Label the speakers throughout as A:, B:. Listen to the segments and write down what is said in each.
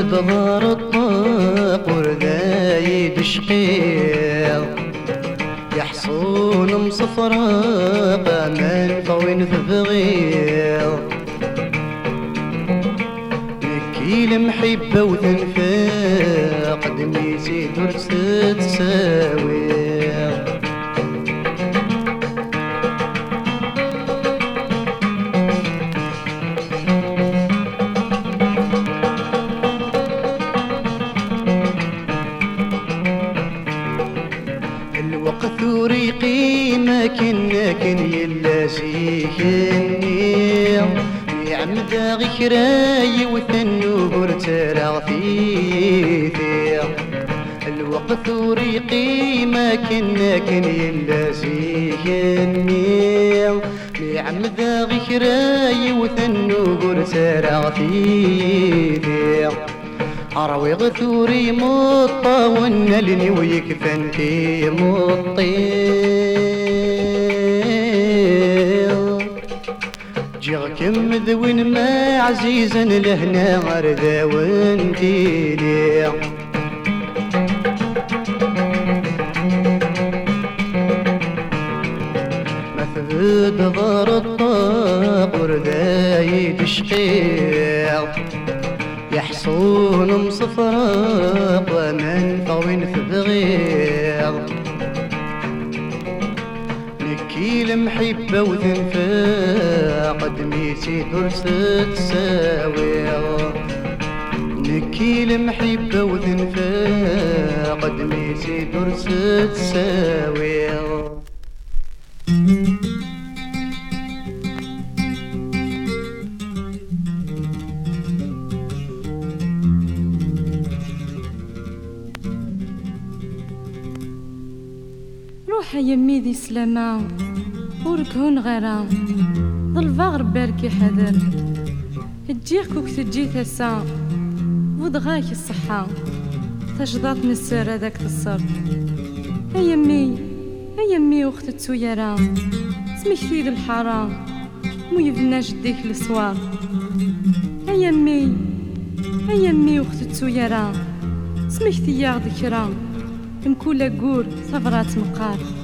A: ظهر الطاق وردايد شقيق يحصون مصفرق من طوين ثبغيق نكي المحبة وتنفاق دميتي درس تساويق غكراي وثنور ترى في الوقت وريقي ما كنا كن يلا زيكني يعمد غكراي وثنور ترى في أروي غثوري مطا ونلني ويكفن في مطيل ذوين ما عزيزا لهنا غرذا وانتي ليه مثبت ضار الطاق ورداي تشقيق يحصون مصفرق ومن طوين ثبغيق نكي المحبة وتنفاق دميتي درس تساويق نكي المحبة وتنفاق دميتي درس تساويق
B: روح يمي ذي سلامة وركهون غيرا ظلفا بركي حذر تجيك وك تجي ثسا وضغاك الصحة تجضات نسر هذاك تصر يمي يمي وقت تسويرا سمكتي الحرام مو يبنى جديك السوار يمي يمي وقت تسويرا سمكتي يا ذكرى مكولا قور صفرات مقار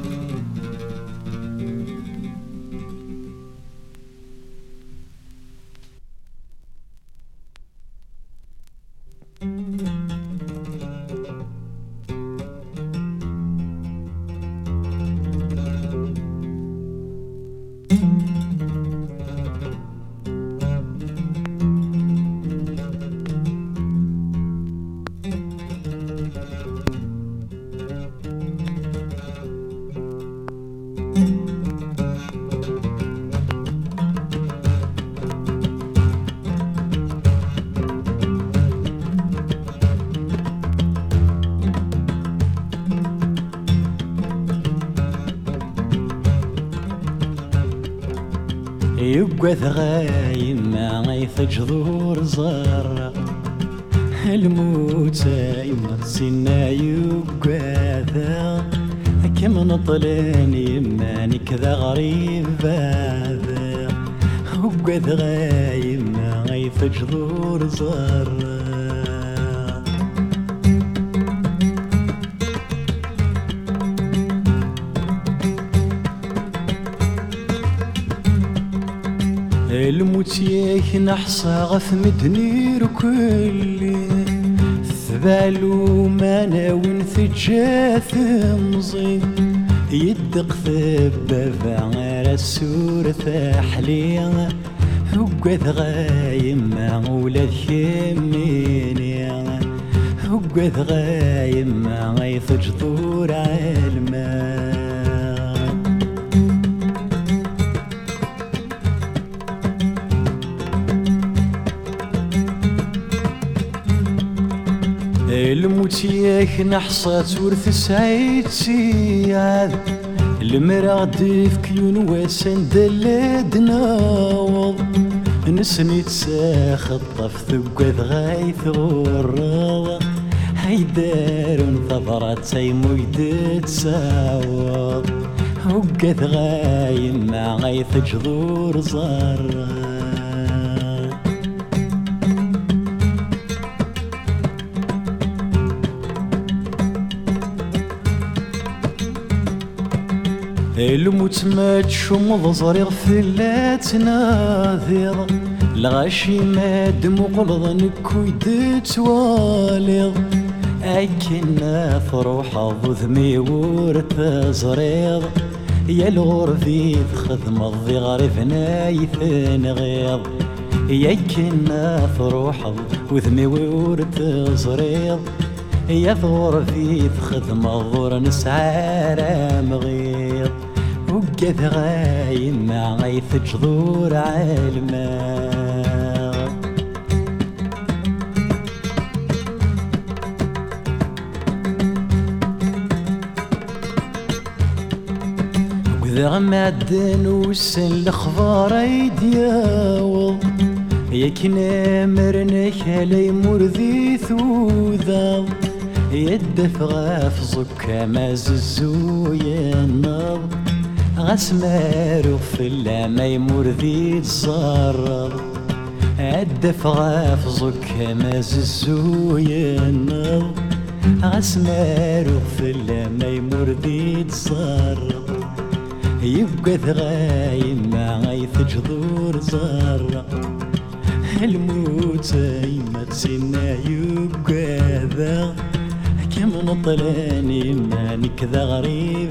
C: يقوث غايم ما غيث جذور زر الموت يما سنا يقوث كم نطلين يما كذا غريب هذا وقوث غايم ما غيث جذور زر نحصى غف مدني ركلي ثبالو ما ناون ثجاث مزي يدق ثبابا غير السور ثحلي هقث غايم مع ولاد خميني هقث غايم مع غيث جذور علمان ياك نحصات ورث سعيد المرا في كيون واسن دلد ناوض نسني تساخ الطف ثقث غايث غرض هيدار انتظرت سيمو يدت ساوض وقث غايم مع غيث جذور زرار الموت ما تشمض صريغ في اللات ناذر. الغاشي ما دمقلض نكو يدتوالغ أكنا فروح ذمي ورث زريض يا الغرفي خدم الضي غرفنا يثنغيض يا كنا فروح وذمي ورث زريض يا ثور في خدمة ظور نسعى مغيض وقد غايم مع غيث جذور عالماء وذا معدن وسن الخبار يدياوض ياك نامرنك علي مرذي ثوذا. يدف غاف زكا ما ززو ينض غسمار في ما يمر ذي تصرر الدف غاف زك ما ززو ينض غسمار في ما يمر ذي تصرر يبقى ثغايم ما غيث جذور زر الموت ما تسنى يبقى ذا. كم نطلاني ما نكذا غريب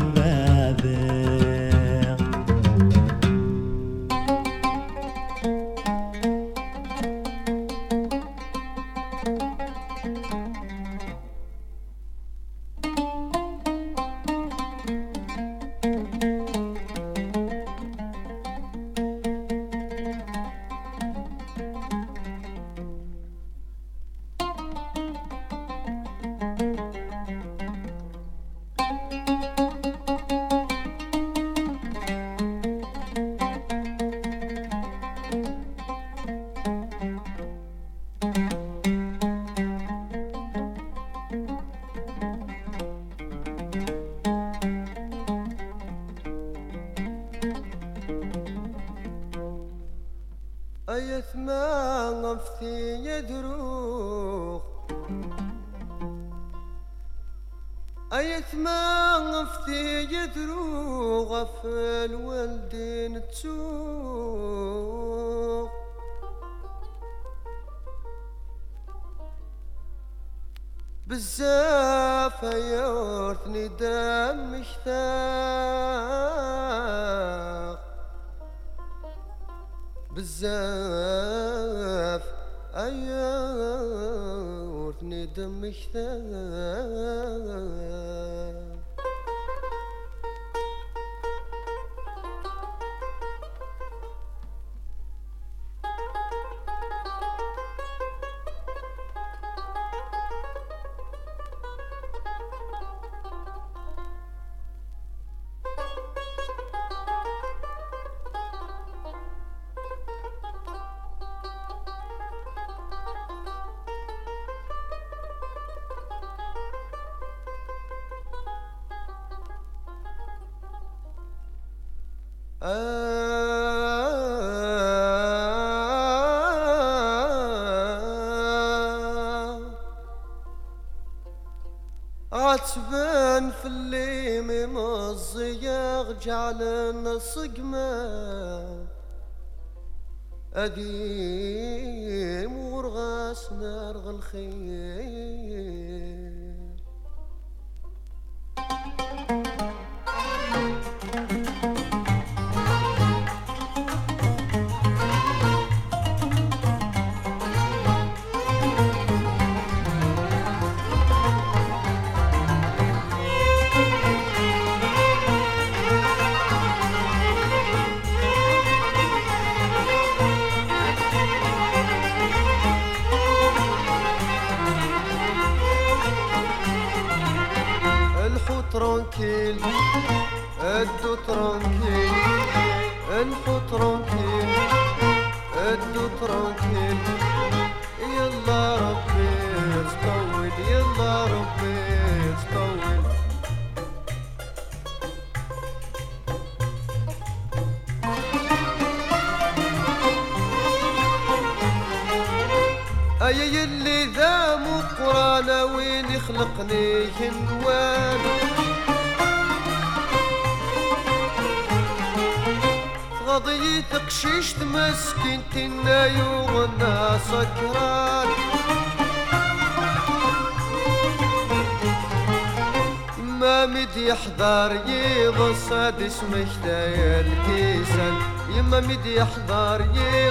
D: اسمك داير كيسك يما ميد يحضر يا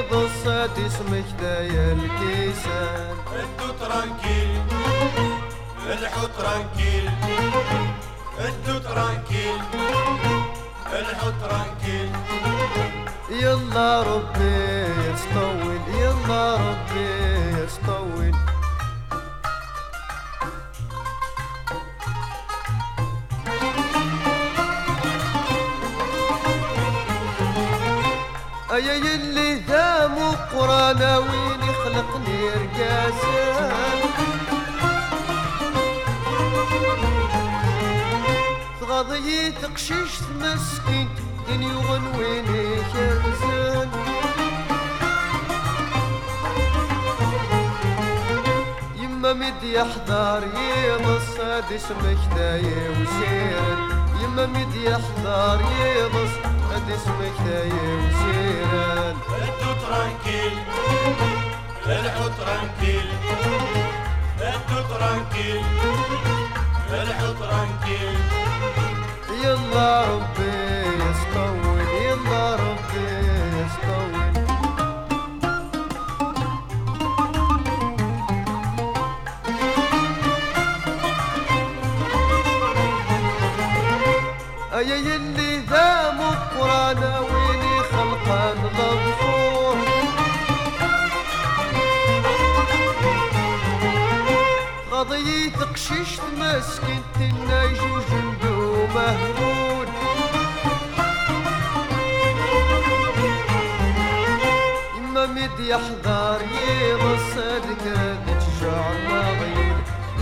D: يحضر يض الصدق ذات الشعر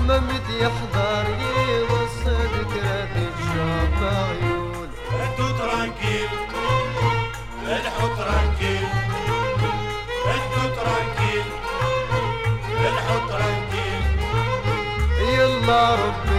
D: ما مد يحضر يض الصدق ذات الشعر
E: مغيول ترانكيل. انحو ترانكيل. انتو ترانكيل. انحو ترانكيل.
D: يلا ربي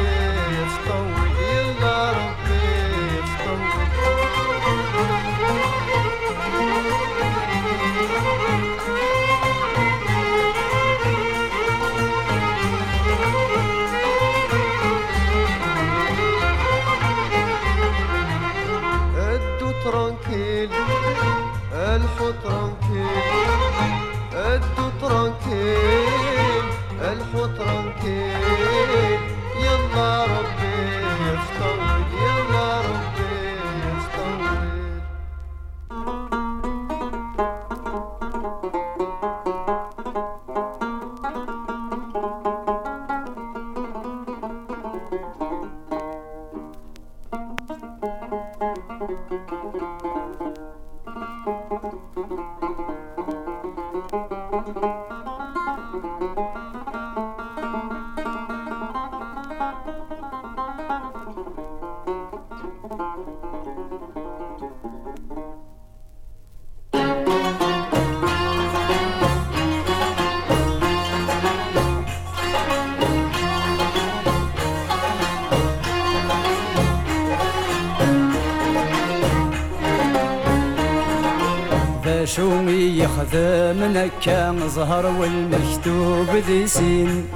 F: نكا زهر والمكتوب ذي سين.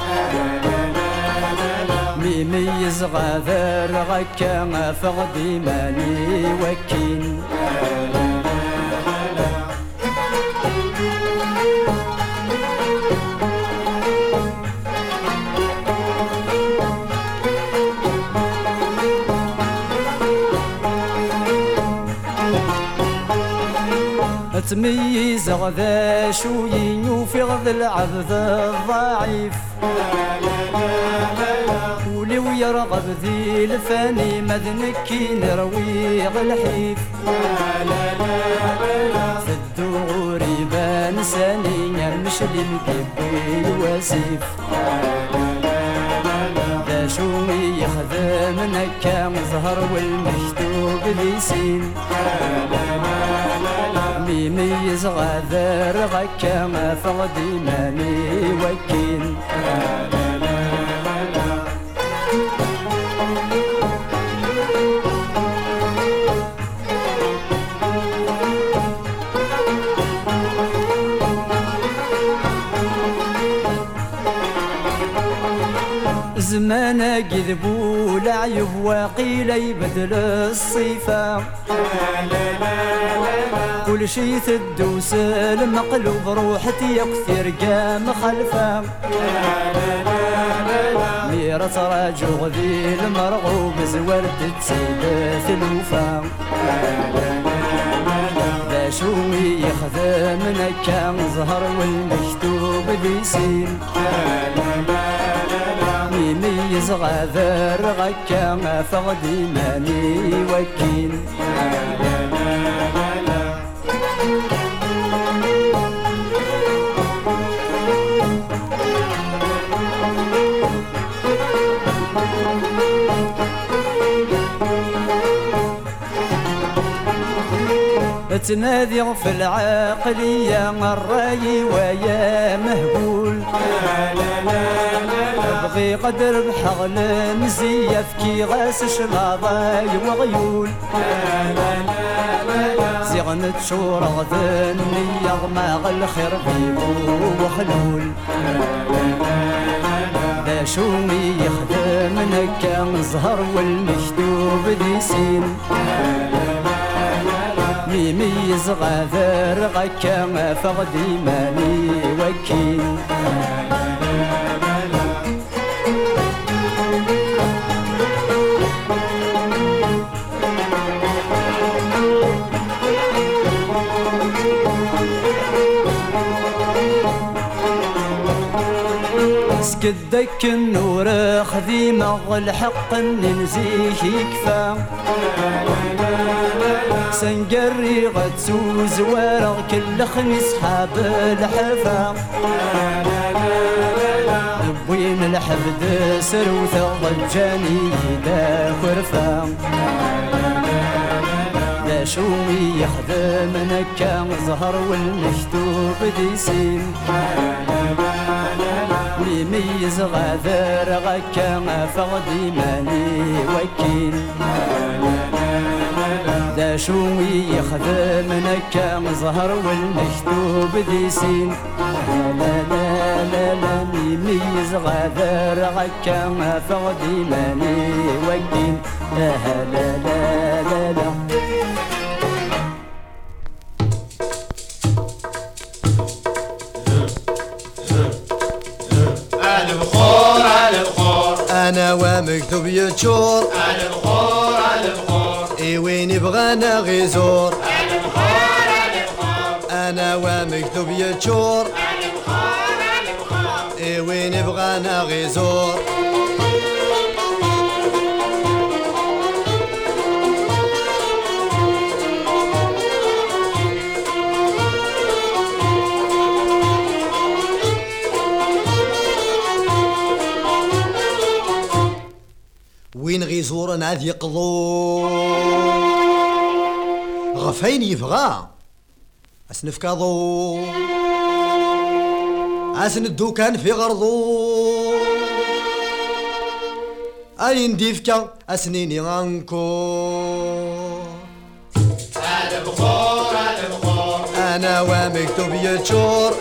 F: ميميز غادر غكا فغدي ماني تميز غذا شو ينوفي غذا العبد الضعيف. ولي ويرغب ذي الفاني مذنكي نروي الحيف في الدور يبان ساني مشلي مكبي وسيف ذا شو يخدم نكا مزهر والمكتوب ذي سين. ميميز غادر غكا ما فغدي ماني وكين زمان كذبوا العيب وقيل يبدل الصفة. كل شي تدوس المقلوب روحتي يكثر قام خلفه. ميرة راجو غذي المرغوب زورت تسيدة الوفا ذا شوي يخدم نكا زهر والمكتوب ذي ميميز غادر غكا فغدي ماني وكين تنادي في العقلية الراي ويا مهبول. بغي قدر بحغل مزيف كي غاس شلاضاي وغيول زيغن تشور غدن يغمى الخير بيبو وخلول. ذا شومي يخدم نكا زهر والمكتوب ذي سين. ميميز غادر غكا فغدي ماني وكين سكدك النور خذيمة الحق ننزيه يكفى. سنقري غتسوز ورغ كل خميس حاب الحفا. وين الحفد سروثة ضجاني دا خرفا. لا شوي يخدم نكا زهر والمكتوب دي سين ميميز غادر غكا فغدي ماني وكين دا شوي يخدم نكا زهر والمكتوب دي سين. لا لا لا لا ميميز غادر غكا فغدي ماني وكين لا لا لا
G: أنا ومكتوب يتشور
E: البخور البخور
G: إي وين يبغانا غيزور.
E: البخور البخور
G: أنا ومكتوب يتشور
E: البخور البخور
G: إي وين يبغانا غيزور. وين غيزور نعاد يقضو غفين يبغى اسنفكاضو أسن الدوكان في غرضو. اين ديفكا اسنيني غانكو
E: البخور البخور
G: أنا ومكتوب يتشور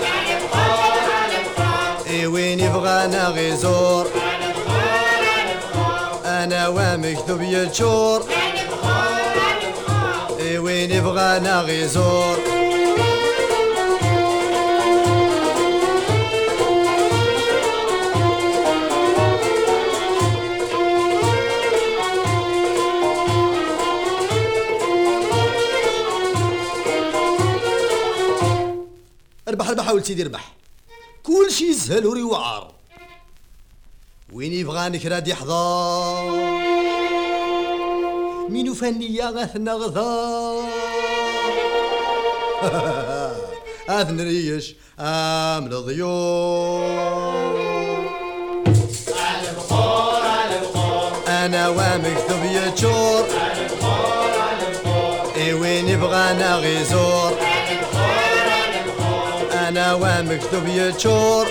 G: إي وين يبغانا غيزور أنا ومكتوب يتشور اي وين يبغانا غيزور.
H: ربح ربح حاول سيدي ربح كل شي يسهل وري وعار وين يبغى كراد يحضر؟ مينو فنية غاثنا غثار آثن ريش آم الضيوف
G: أنا ومكتوب يتشور إي وين يبغانا غيزور أنا ومكتوب يتشور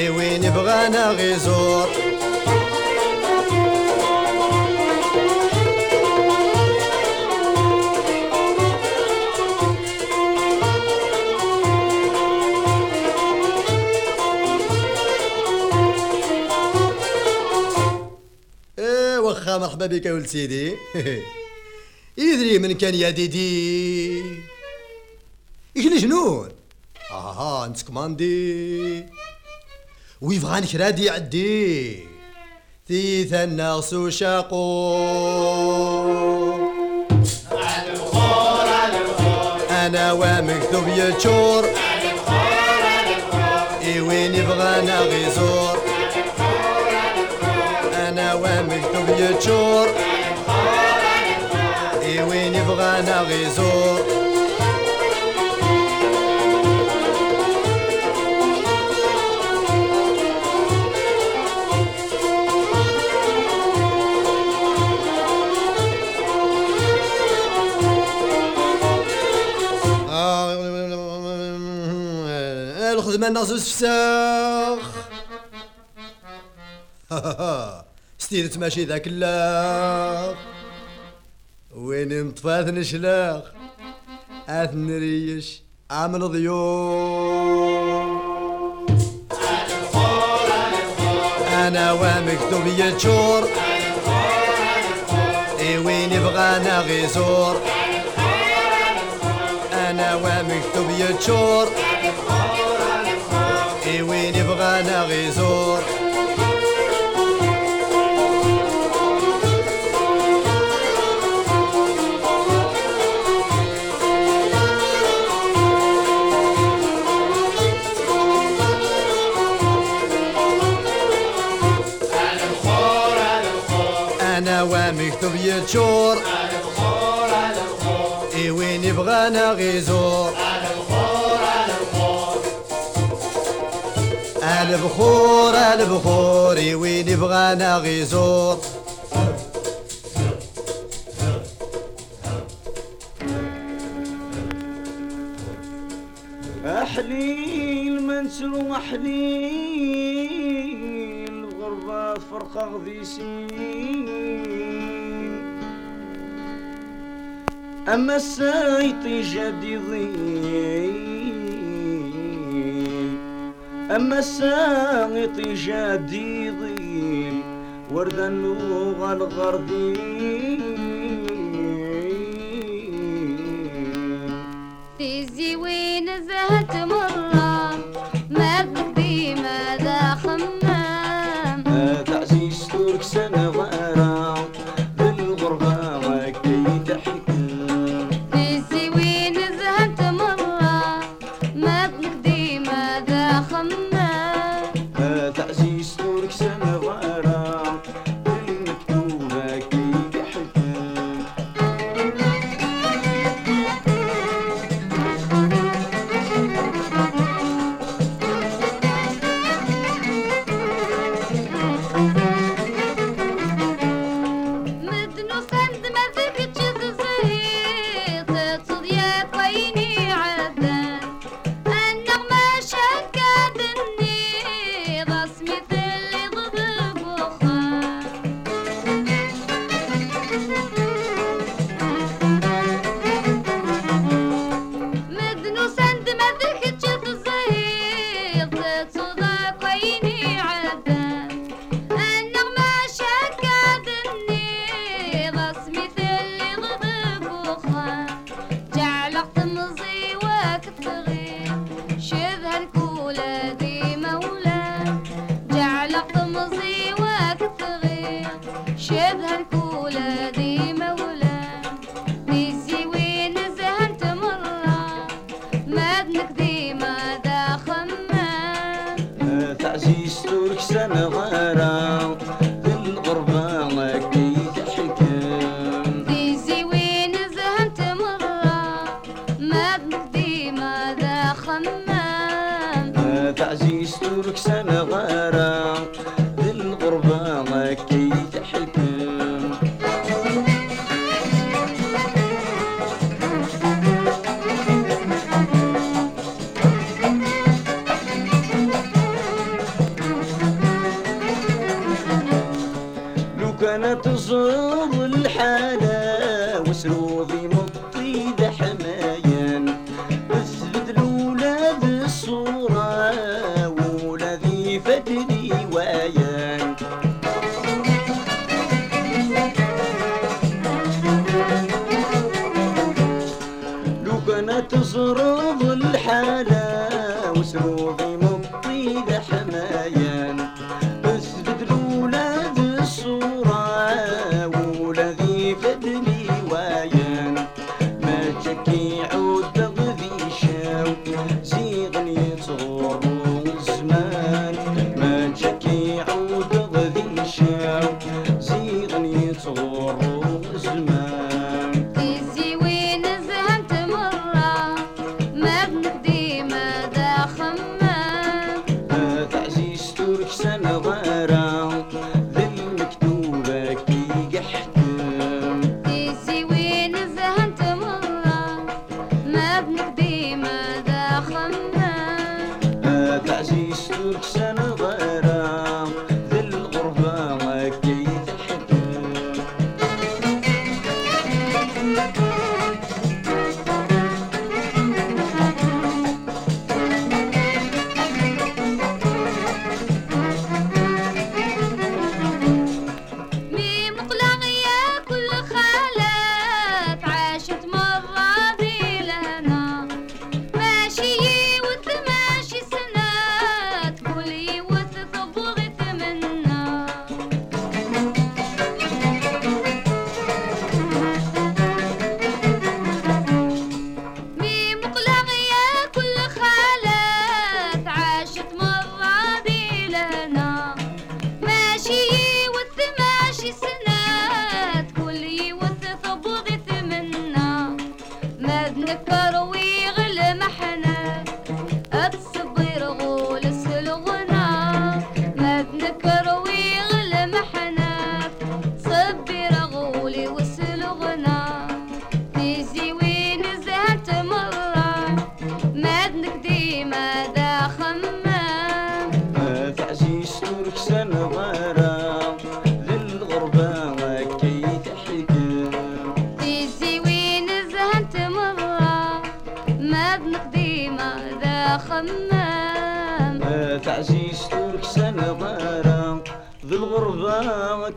G: اي وين يبغانا غيزور
H: مرحبا بك يا ولد سيدي يدري من كان يا ديدي إيش جنون آه انت كماندي ويبغى كرادي يعدي ثيث الناس وشاقو
G: أنا ومكتوب يتشور إي وين يبغانا غيزور أنا ومكتوب يتشور إي وين يبغانا غيزور
H: آه، الخدمة الناس فساخ ستيرت ماشي ذاك اللاخ وين مطفات نشلاخ اثن ريش عامل ضيوف
G: أنا ومكتوب يتشور اي وين يبغانا غيزور أنا ومكتوب يتشور وين يبغانا غيزور. أنا ومكتوب يتشور إي وين يبغانا غيزور. البخور البخور وين يبغانا غيزور
I: أحليل منسو أحليل غربة فرقة غذي أما السايطي جدي ضيل أما السايطي جدي ضيل ورد النوغ الغردين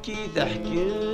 I: كي تحكم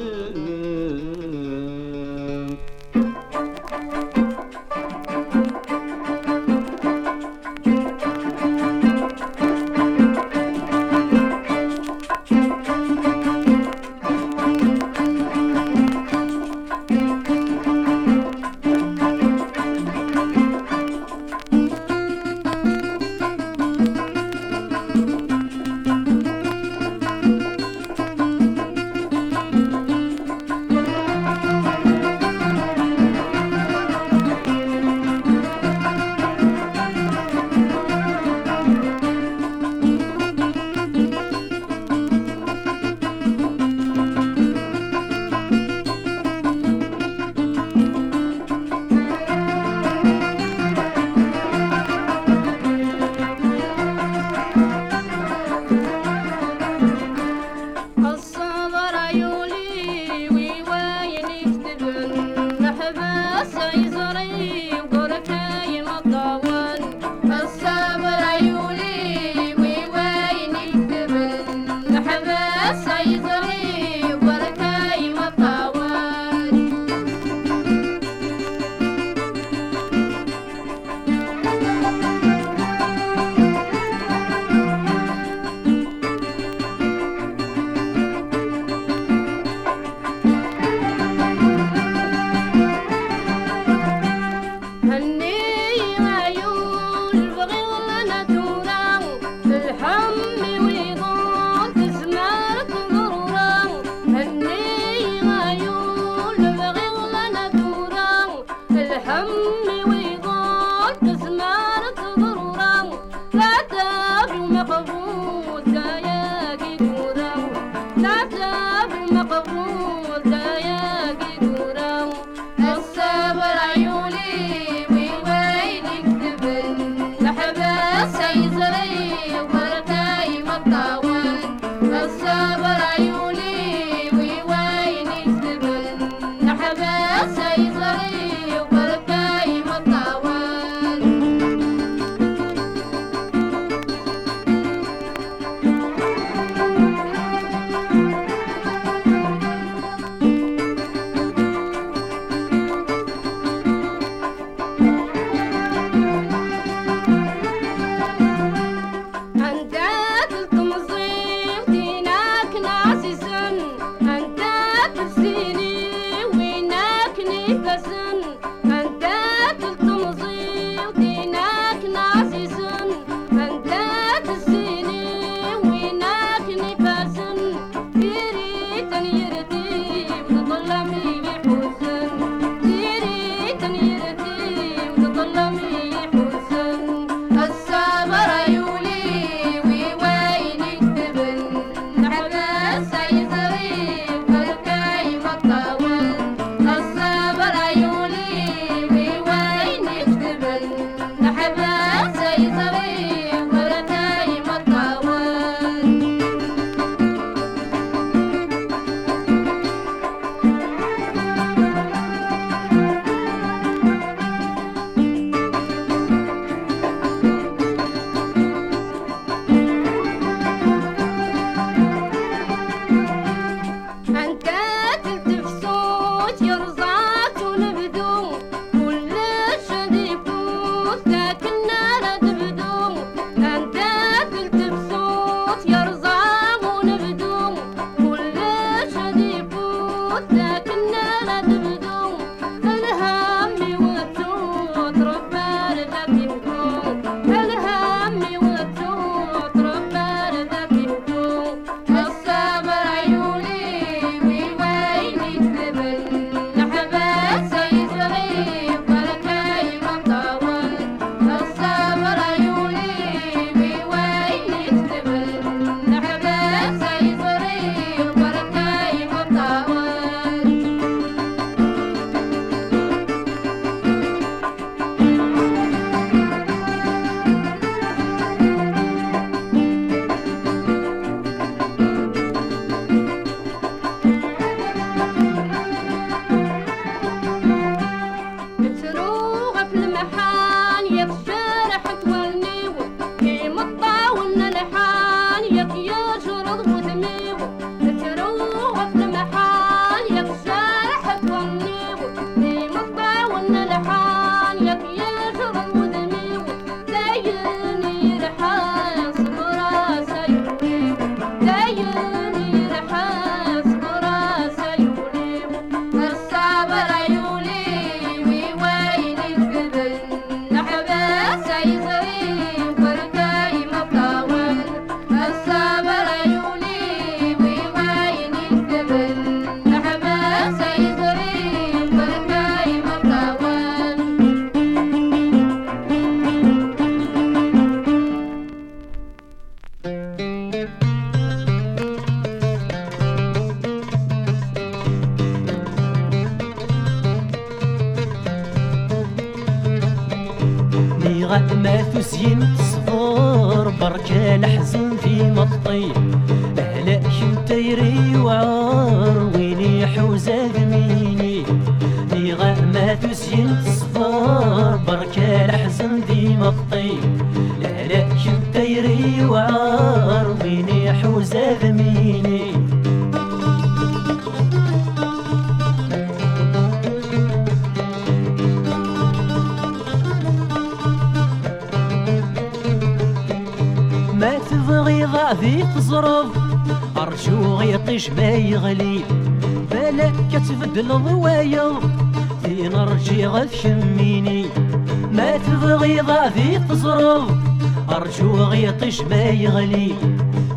J: شو يطيش ما
K: يغلي.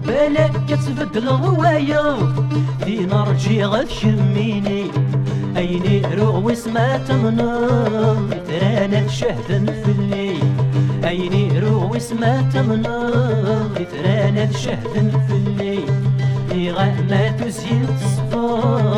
K: بلاك بالك الغوايا في نار جي غتشميني أيني روغ وسما تغنم ترانا شهدا في الليل أيني روغ وسما تغنم ترانا شهدا في الليل غا ما تزيد الصفار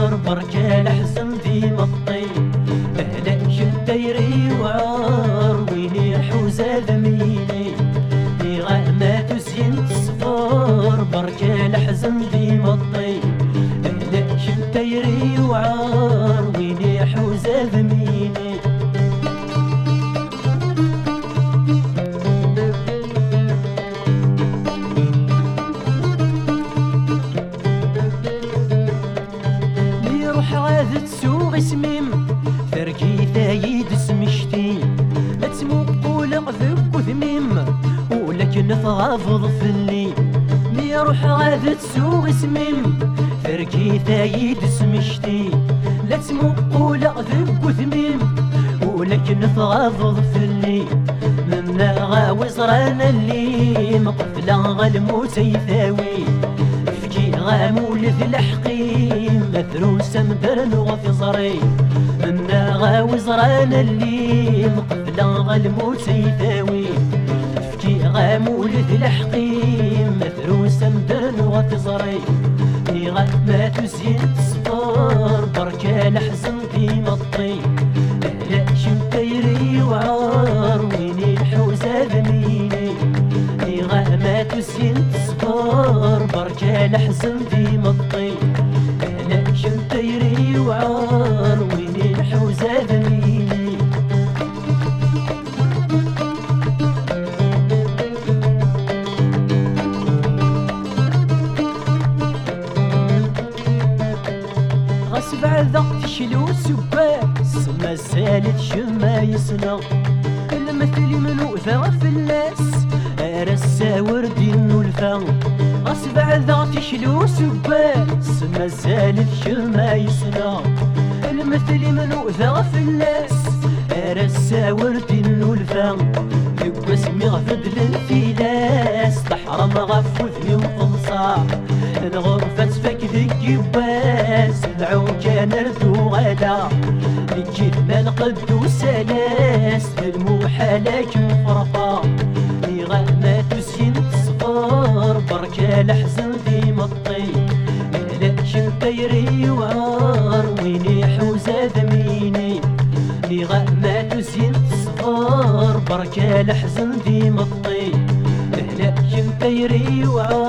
K: செய்த بعذا تشلو سباس ما سالت شما يسنا المثل منو ذا في الناس ارسا وردي الفا اصبع ذات شلو سباس ما سالت شما يسنا المثل منو ذا في الناس ارسا وردي الفا نغفد للفلاس بحر مغفوذني وقمصة الغرفة تفك ذكي باس العوجة نرثو غلا الكلمة القدوس لاس الموحى لكن فرقة غمة تسين تصفر بركة الحزن في مطي. ملكش البيري وعار ويني بركة الحزن ديما مطي
L: اهلاك انت يري وعوام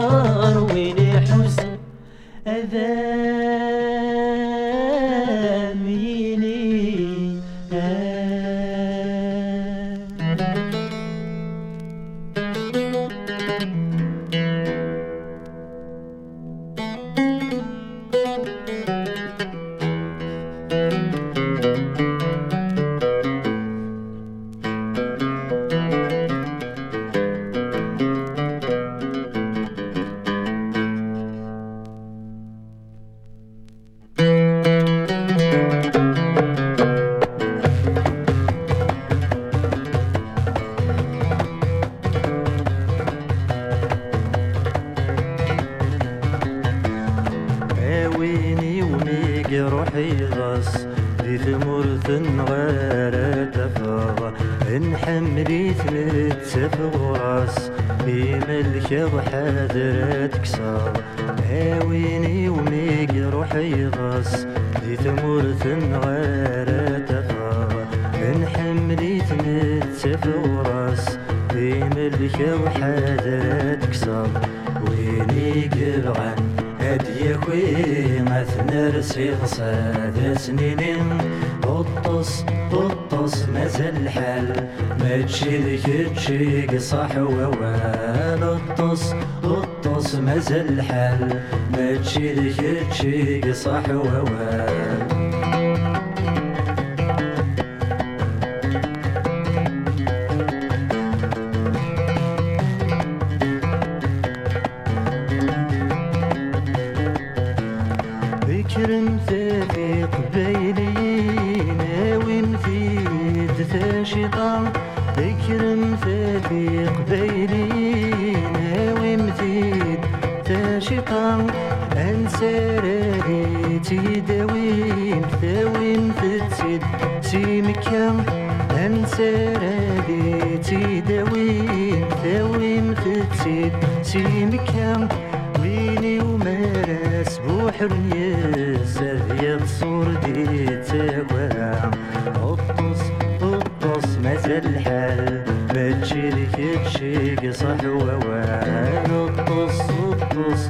L: انسى راديتي داوين داوين تتسد سيمكا انسى راديتي داوين داوين تتسد سيمكا ويني ومارس بوحرني سريت صور دي تاوام اطس اطس مازال الحال ما تجيلك تشيق
K: صحوة وأنا اطس اطس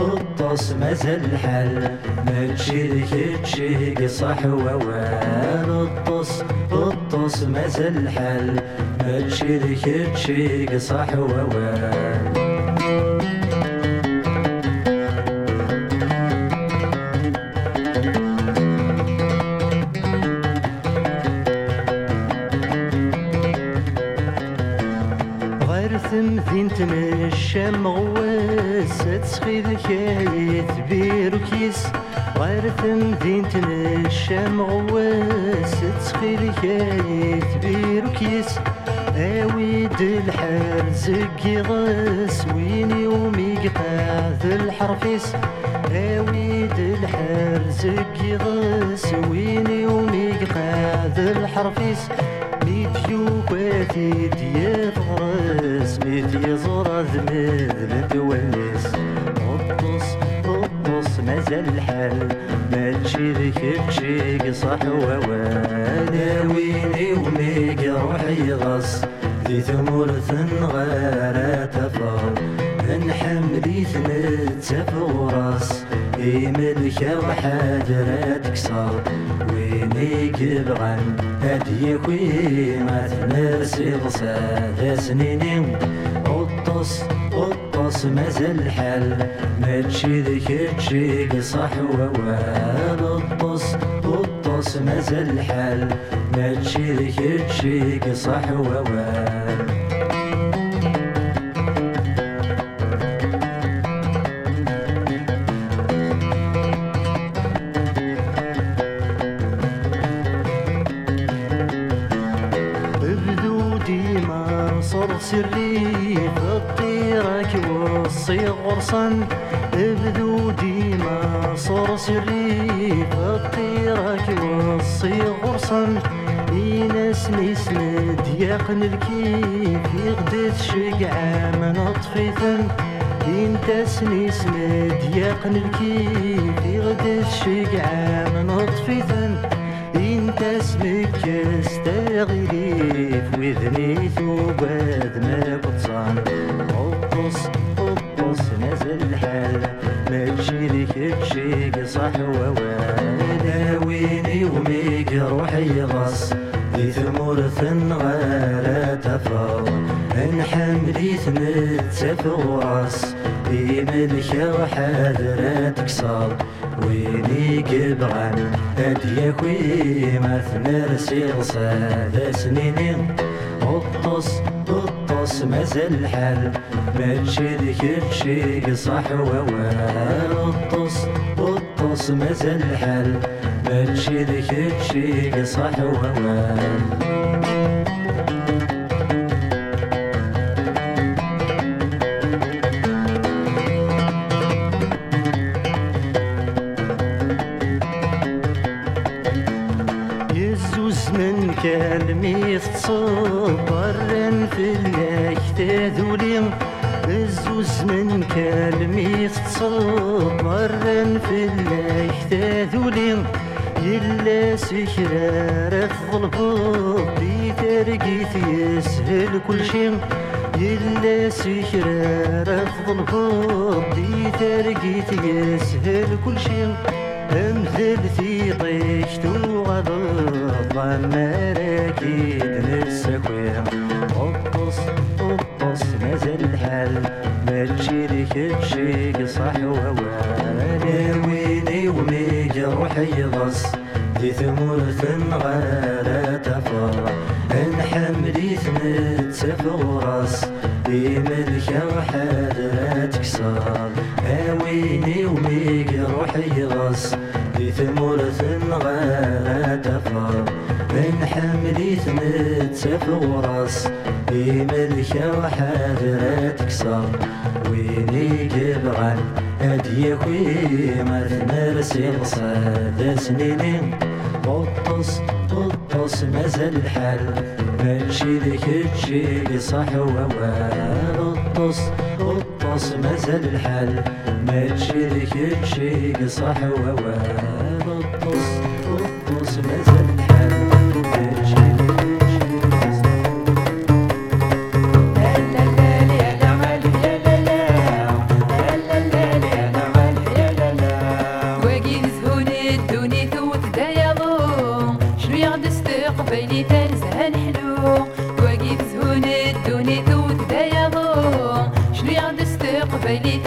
K: الطص مازال الحال ما تشيك تشيك صح ووال. الطص الطص مازال الحال ما تشيك صح ووال.
L: الشام غواس تسخيل كايت بيروكيس غير تمدينة الشام غواس تسخيل كايت بيروكيس اويد الحال زكي غاس ويني وميقطع ذا الحرفيس. اويد الحال زكي غاس ويني وميقطع ذا الحرفيس. ميتيو باتي ديال غراس ميتي زرا ذمذ تونس قطص قطص مازال الحال ما تشيك تشيك صح وأنا ويني وميك روحي غص ذي ثمرث غارة تفر نحملي ثمت تفورس ملكة وحاجرة تكسر ويني كبغن هدي كوي ما تنسي غصاد سنيني قطص قطص مازال الحال. ما تشي ذيك تشي صح ووال قطص قطص مازال الحال. ما تشي ذيك تشي صح ووال ابدو ديما صور سري فطيرك وصي غرصا إناس نسند يقن الكيف يغدد شقعة من أطفيثن انت سنسند يقن الكيف يغدد شقعة من أطفيثن انت اسمك استغلي في وذني ثوباد ما بتصان الحال ما تشيلك تشيك صح ووانا ويني وميك روحي غص ذي ثمرث غارة تفاض نحملي ثمت سفوراس في ملكة وحاذرة تكسر ويني قبغان أديكوي ما ثنرسي غصاد سنيني قطص قطص مازال الحال. ما تشيلك تشيك صح ووال. قطص قطص مازال الحال. ما تشيلك تشيك صح ووال. عاشق يلا سكرة رفض الحب دي ترقيت يسهل كل شيء امثل في طيشت وغضب ضمرك من شرحها تكسر هاويني وبيك روحي غص. دي ثمرة غا تفر من حمدي ثمت وراس من شرحها تكسر ويني جبعان هدي كوي مثمر سيغصى ذا سنينين قطس وتجيلي صحوة والطص الطص مازال الحال.
M: ما تجيلك صح صحوة Baby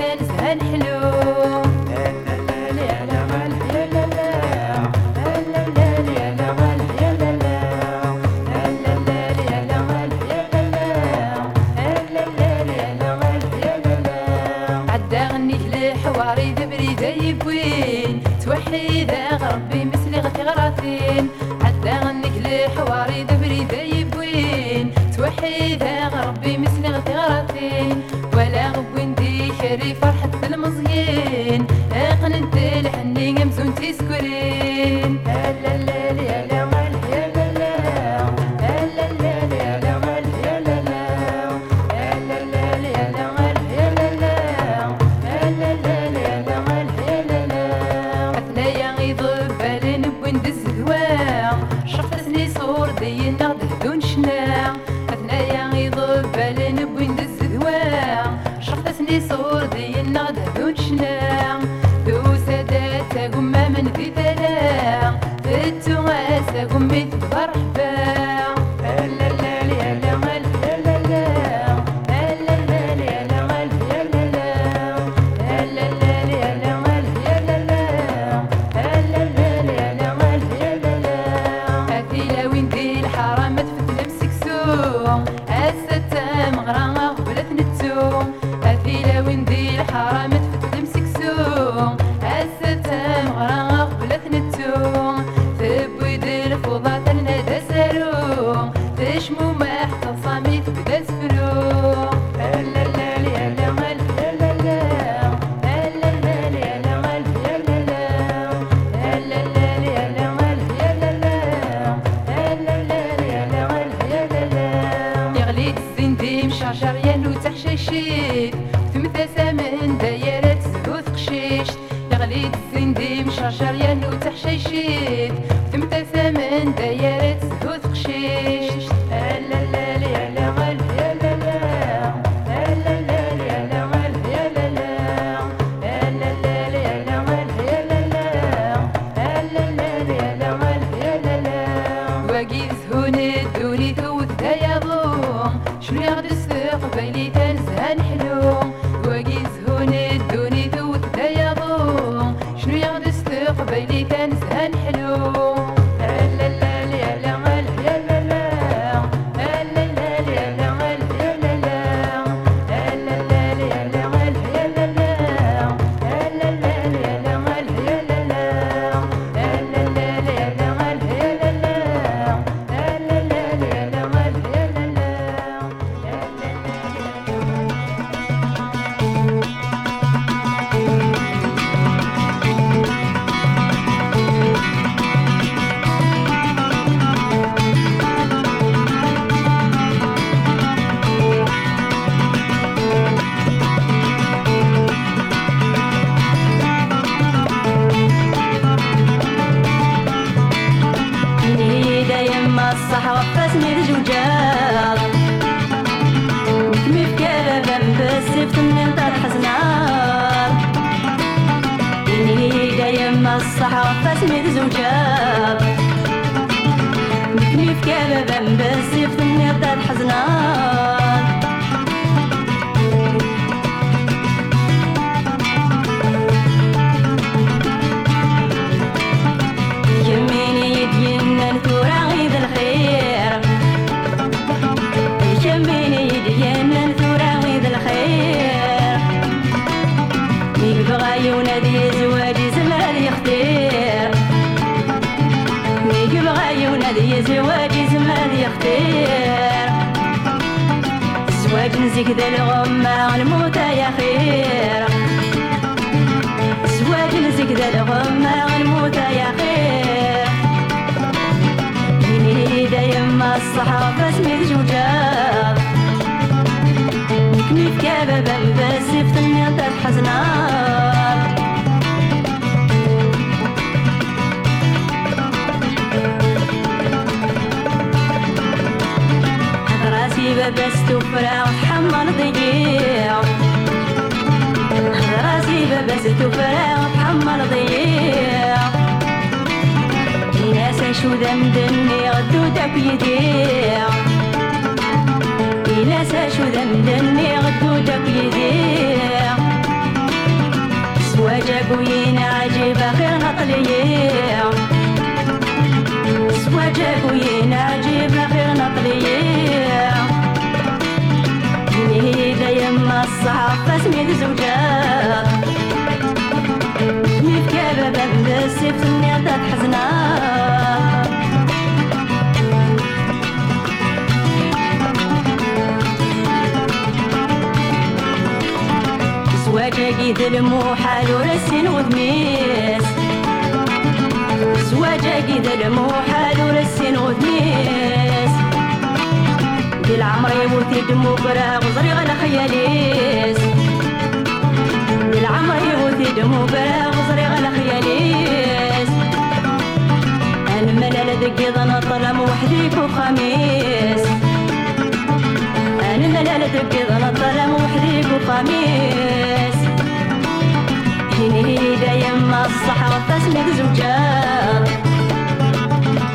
M: تجيني ليلة يما
N: الصحراء فاسنك زوجة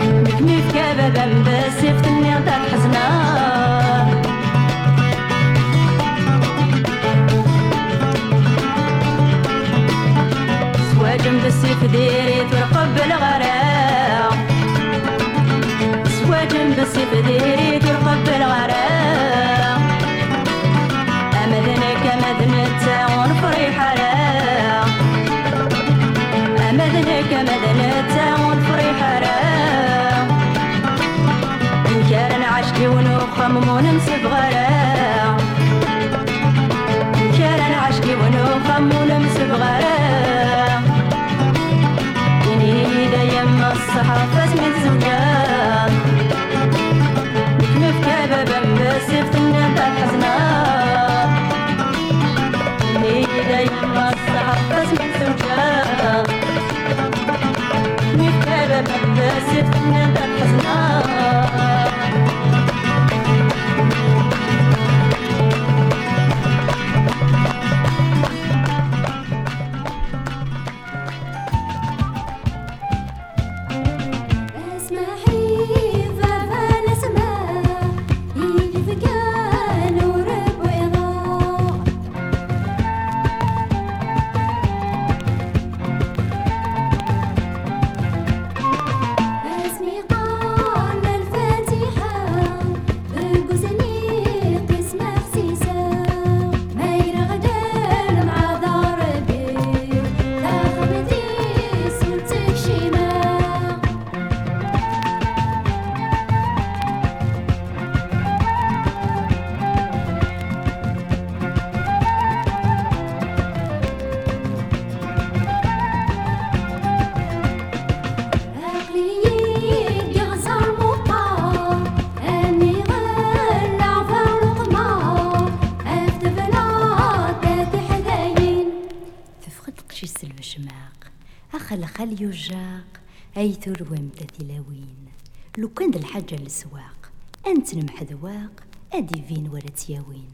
N: مكني في كبابة مبسي فتني غدا الحزنة جنب السيف ديري ترقب الغرام سوا جنب السيف ديري هاليجاق أيث الومت تلاوين لو كان الحاجة للسواق أنت نمحذواق أدي فين
O: ورتياوين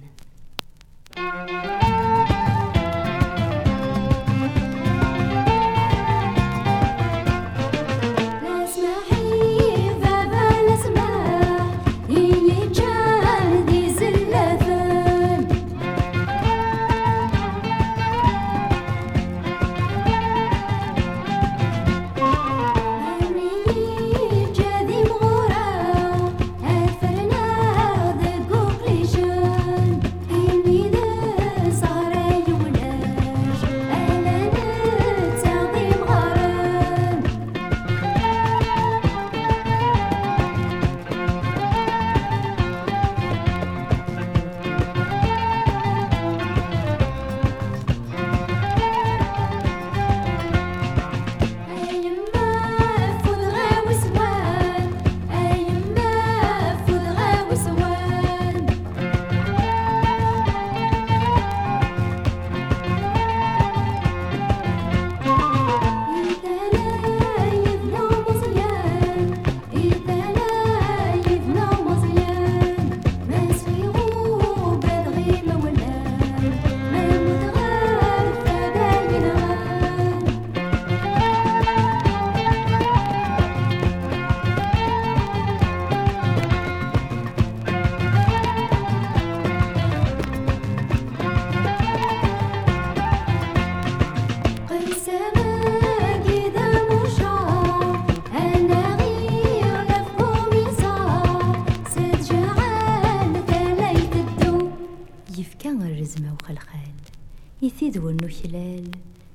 O: كلال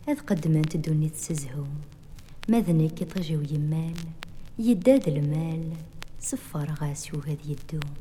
O: أذ قدمنت تدوني تستزهو ماذنك يطجيو يمال يداد المال صفار غاسيو
P: هاد يدوم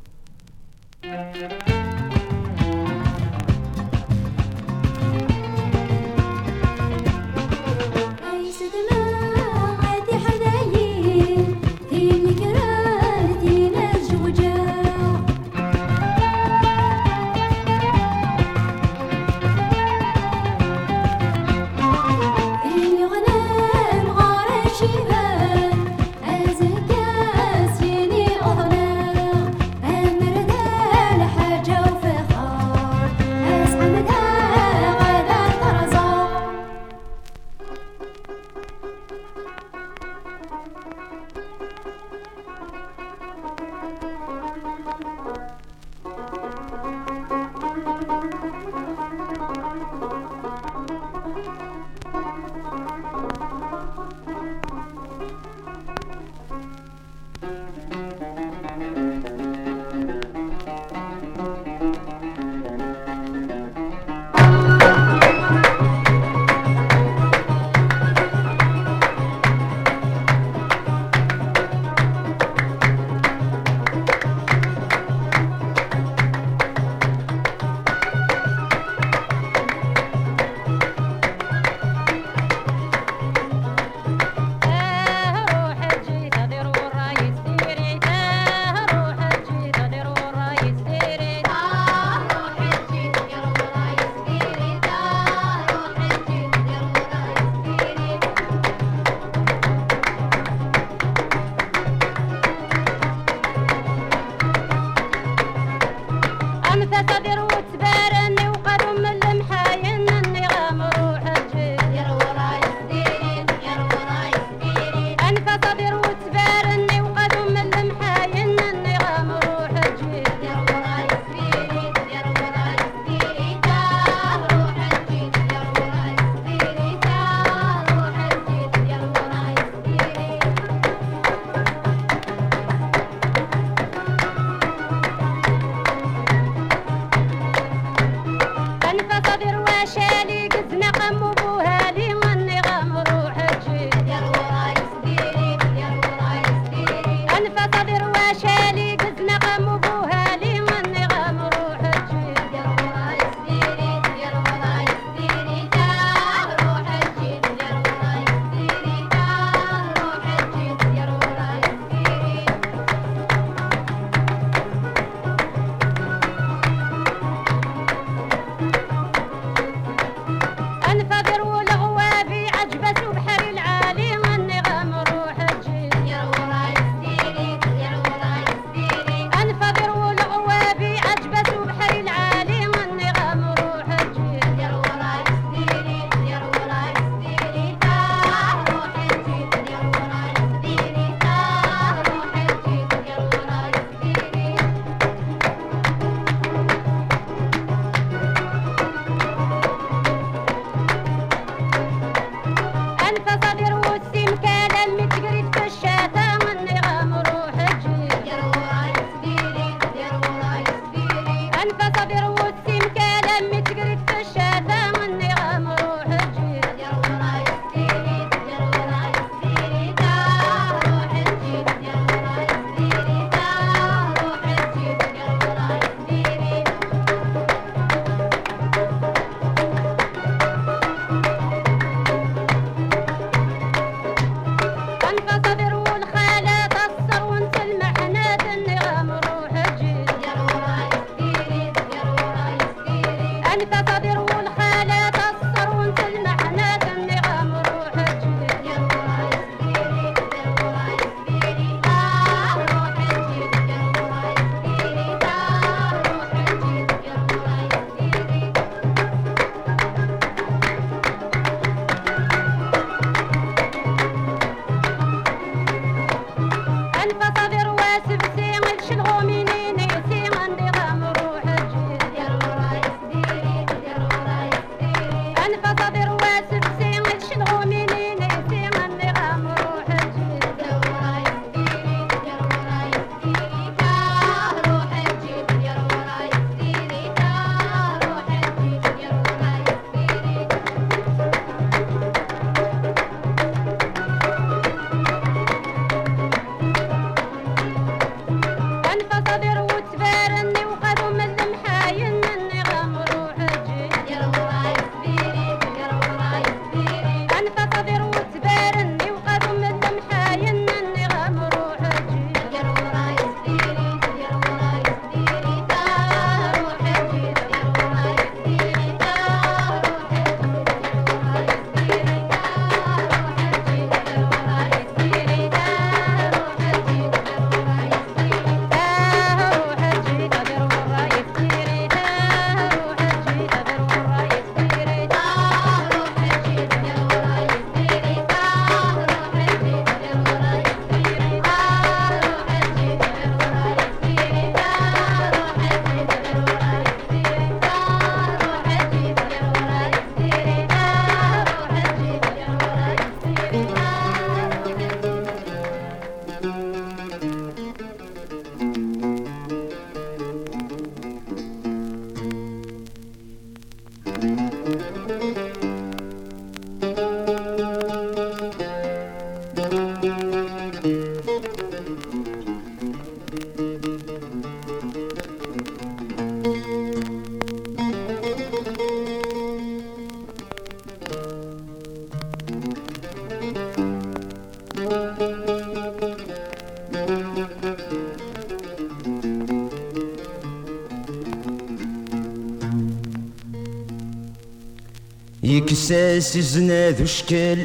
Q: يكساس زناد وشكل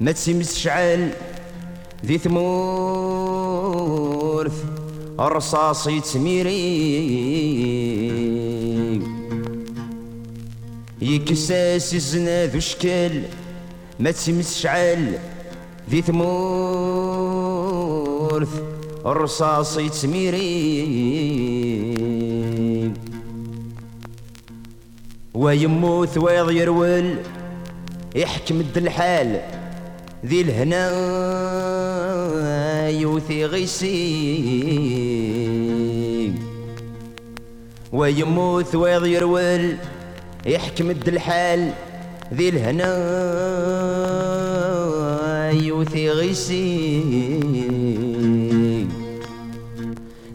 Q: ما تسمس شعل ذي ثمورث الرصاص يتميري يكساس زناد وشكل ما تسمس شعل ذي ثمورث الرصاص يتميري ويموت ويض يرول. يحكم الد الحال. ذي الهنا يوثي غيسي ويموت ويض يرول. يحكم الد الحال. ذي الهنا يوثي غيسي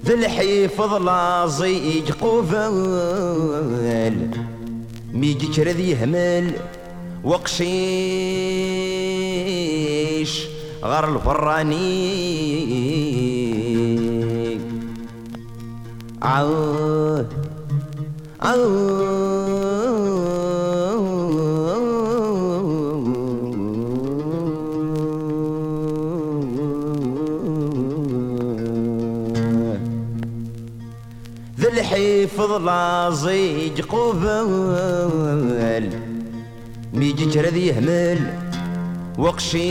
Q: ذي الحيفظ لازيج قوفل ميجي كرذ يهمل وقشيش غار الفراني. عود عود الحيفظ لازيج قبل ميجي كرذ يهمل وقشيش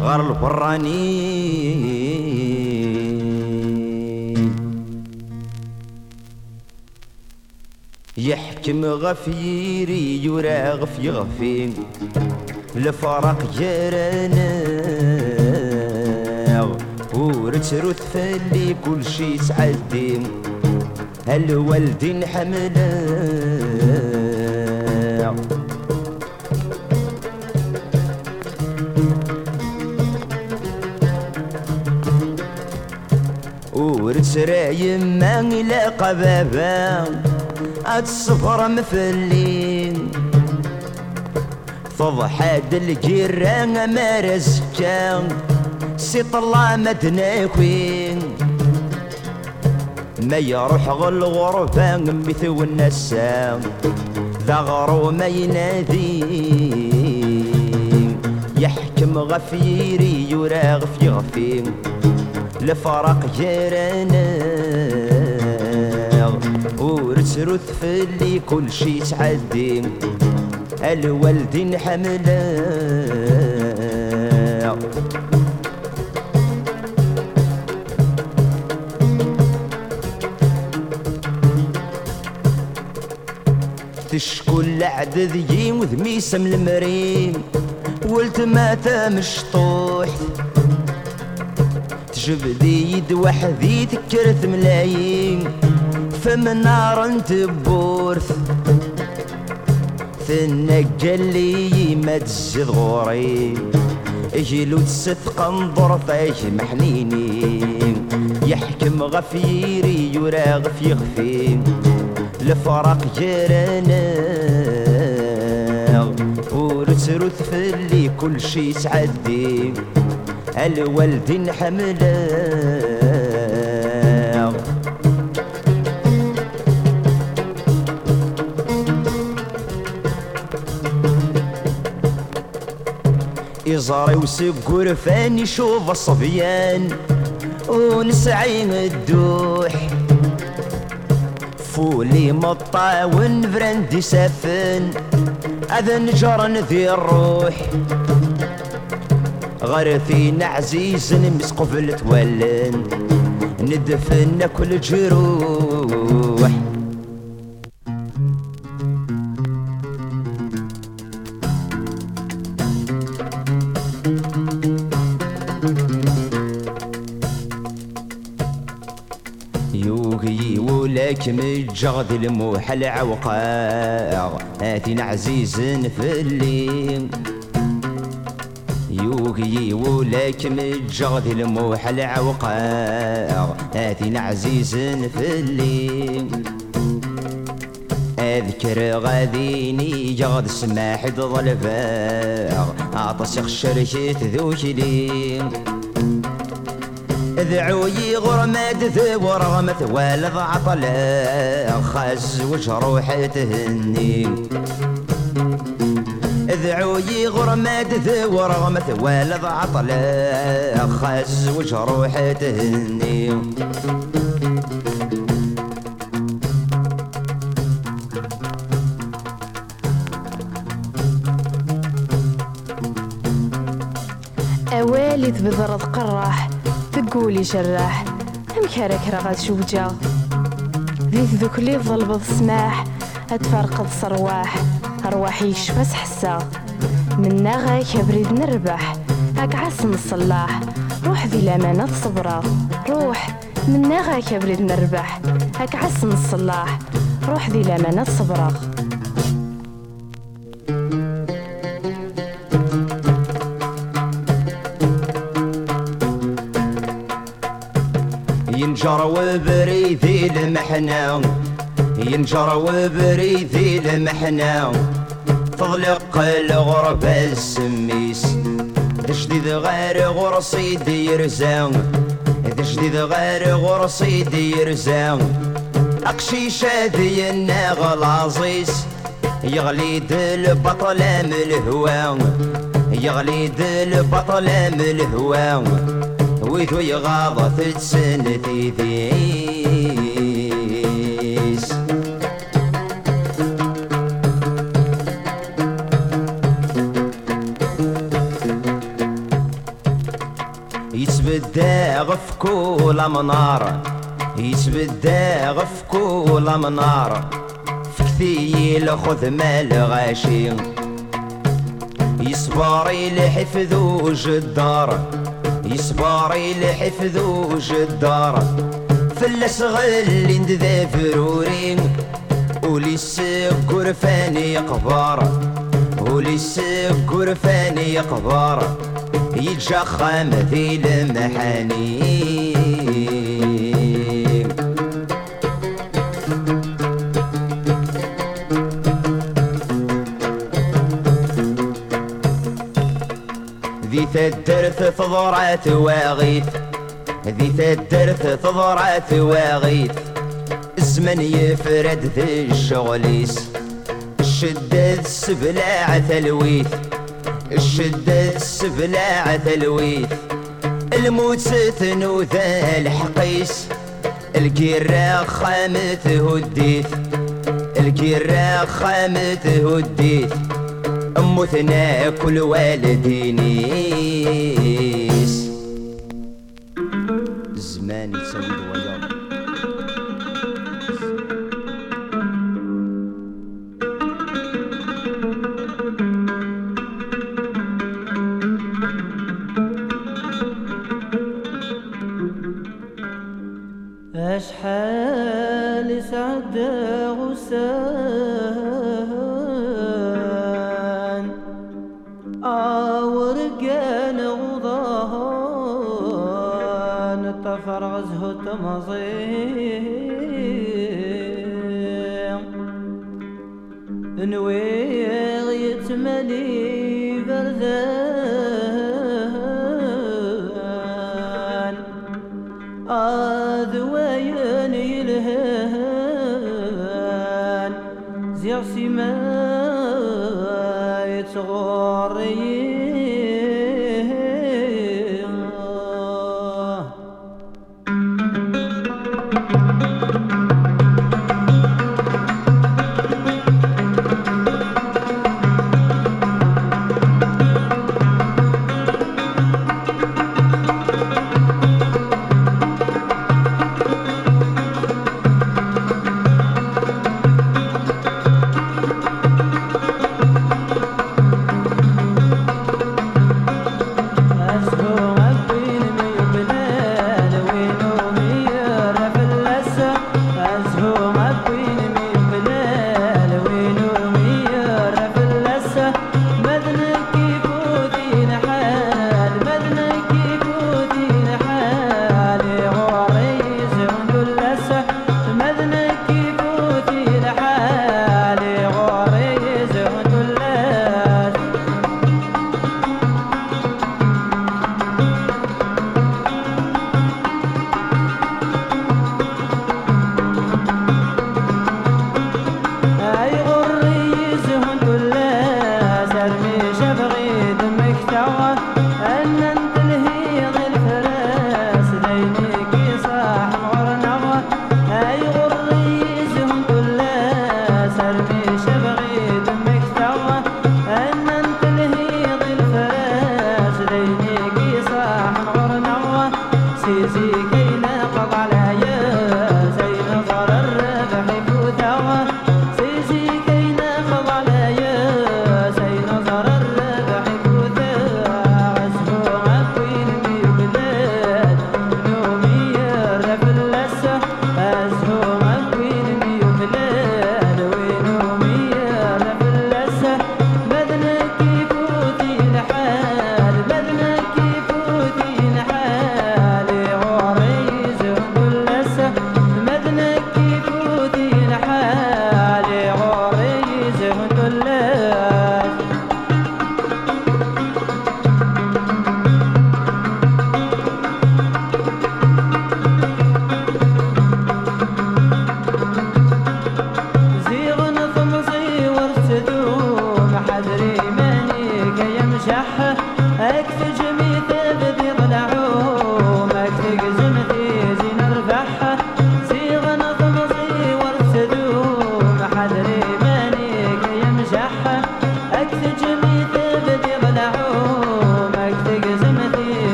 Q: غار الفراني. يحكم غفيري يراغ في غفين لفرق ورترث فالي كل شي تعدي. هل والدين حملا ورترا يما إلى قبابا أتصفر مفلين فضحاد الجيران ما رزكان سي طلع مدناكوين ما يروح غل غرفة مثل النسام ذا غرو ما ينادي. يحكم غفيري يراغ في غفين لفرق جيرانا ورترث في اللي كل شي تعدي. الوالدين حملا تشكل عدد ذي وذميسم المريم ولت ماتا مشطوح تجبدي يد وحدي تكرت ملايين فمن نار انت بورث. تنقل لي ما تزيد غوري اجلو تستثق انظر فايش محنيني يحكم غفيري يراغ في غفين لفرق جيرانا ورترث في اللي كل شي تعدي. الوالدين حملا إزاري وسقور فاني شوف الصبيان. ونسعي الدوح. فولي مطاون فرندي سفن أذن جرن ذي الروح. غرفين عزيز مسقفل تولن. ندفن كل جروح. متجغد الموح العوقاع آتينا عزيز في الليل. يوغي ولك متجغد الموح العوقاع آتينا عزيز في الليل. أذكر غاديني جغد سماح ظلفاغ عطس خشرشت ذوكلي ذعوي غرمات ثور غمت والد عطل خاز وش تهني ذعوي غرمات ثور غمت والد عطل خاز وش تهني
M: أوالي تبذر تقرح تقولي جراح أمكارك رغد شوجة. ذي ذوك لي ظلبض سماح اتفرقد صرواح ارواحي شفاس حسا منا غاك بريد نربح عاس الصلاح. روح ذي الامانة صبرة. روح منا غاك بريد نربح عاس الصلاح. روح ذي الامانة صبرة.
Q: وبريثي المحنة. ينجر وبريثي المحنة. تضلق الغربة السميس. جديد غير غرصي ديرزان جديد غير غرصي ديرزان أقشيش ذي الناغ العزيز يغليد البطل من الهوان يغليد البطل من الهوان ويثو يغاض في السنة ذيس. يتبدا غف كل منار يتبدا غف كل منار فكثيل خذ مال غاشي يصبر لحفظ جدار يصبر لحفظ جدار فلس غل ذا فرورين وليس قرفاني قبار وليس قرفاني قبار يتجخم في المحاني ذي تدرث فضرات واغيث. ذي تدرث فضرات واغيث. الزمن يفرد ذي الشغليس الشدة السبلاع ثلويث الشدة السبلاع ثلويث الموت ستنو ذا الحقيس. الكيرا خامت هديث. الكيرا خامت هديث. أموتنا كل والدينيس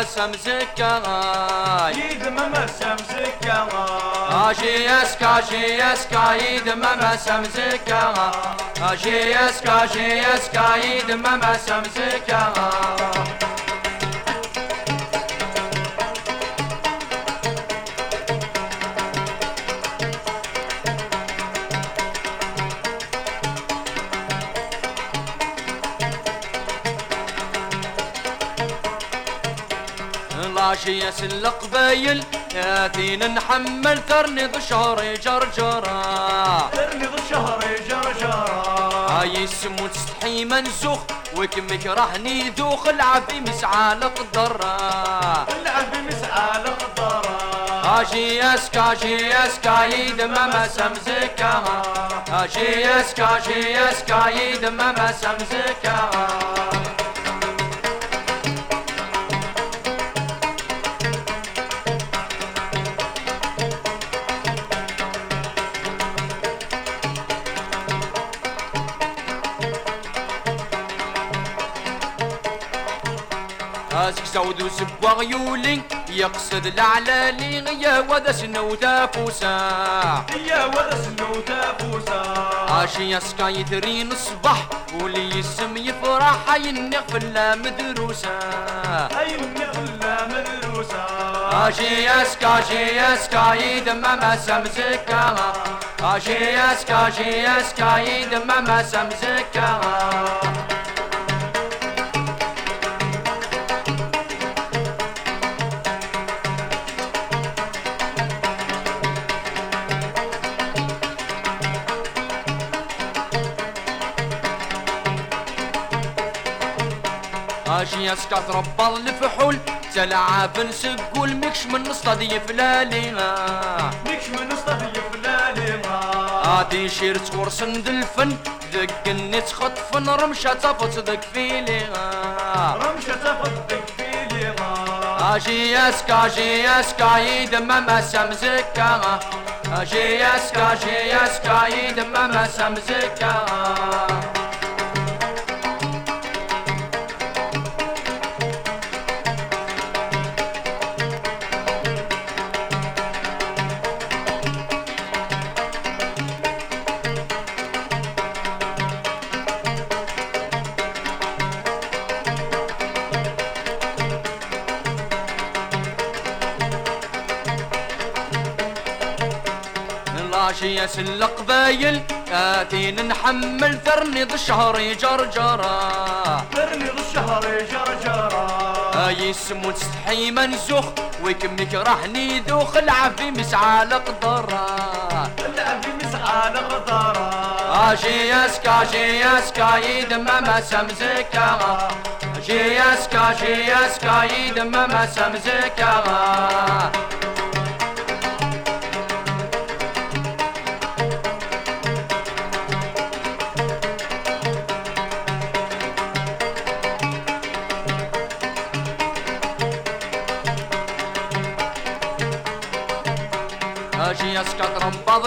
E: مسكها يدم مسكها
R: اشي اسكا شي اسكا يدم مسكها اشي اسكا شي اسكا يدم مسكها شياس القبايل يا ثين نحمل كرني ذو شهر جرجرة
E: كرني ذو شهر جرجرة
R: هاي السمو تستحي منسوخ وكمك رهني ذوخ العبي مسعى لقدرة
E: العبي مسعى لقدرة
R: هاشي اسكا شي اسكا يد ما سمزكها. هاشي اسكا شي اسكا يد ما سمزكها. وسبوا غيولي يقصد العلالي يا وذا سنو تافوسا
E: يا وذا سنو تافوسا
R: عاشي يسكا يدرين الصبح ولي يسم يفرح ينغ في مدروسة
E: أي النغلة مدروسة
R: عاشي يسكا شي يسكا يدمم سمزكا عاشي يسكا شي يسكا يدمم سمزكا أجي يسكا تربض الفحول تلعب نسقول مكش من نصطدي فلالي
E: مكش من نصطدي فلالي
R: غادي شير تورس ندلفن دق النت خطفن رمشة تفت دق فيلي
E: رمشة تفت دق فيلي
R: آجي يسكا آجي يسكا يدمم سمزكا آجي يسكا آجي يسكا يدمم سمزكا شي سل قبايل آتين نحمل ثرني ذا الشهر جرجرة
E: ثرني ذا الشهر جرجرة
R: اي سمو تستحي منزوخ ويكمك راح ندوخ العفي مسعى القدرة
E: العفي مسعى القدرة
R: اشي يسكا شي يسكا يدمم سمزكا شي يسكا شي يسكا يدمم سمزكا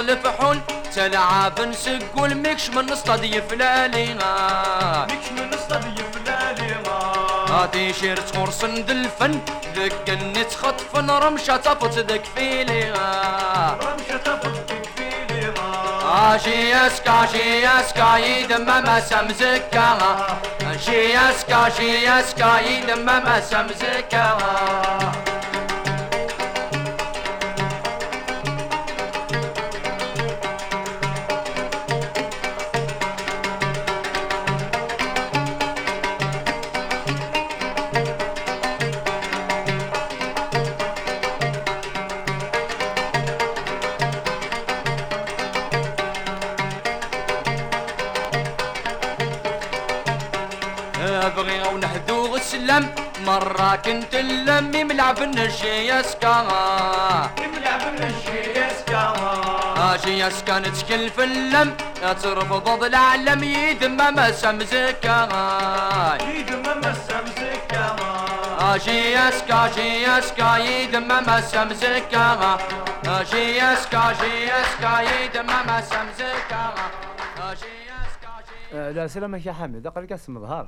R: رمبض الفحول تلعب نسقول ميكش من نصطدي فلالينا
E: ميكش من نصطدي فلالينا
R: هاتي شير تخرص ندلفن دق النت خطفن رمشة تفت دق فيلينا
E: رمشة تفت دق فيلينا
R: أجي يسكا شي يسكا يدمم سمزكا شي يسكا شي يسكا يدمم سمزكا كنت اللمي ملعب النشي يسكا
E: ملعب النشي يسكا
R: آجي يسكا نتكل في اللم ترفض العلم يدمم سمزكا
E: يدمم سمزكا
R: آجي يسكا آجي يسكا يدمم سمزكا آجي يسكا آجي يسكا يدمم سمزكا آجي
F: لا سلامك يا حميد. أقل كاس مظهر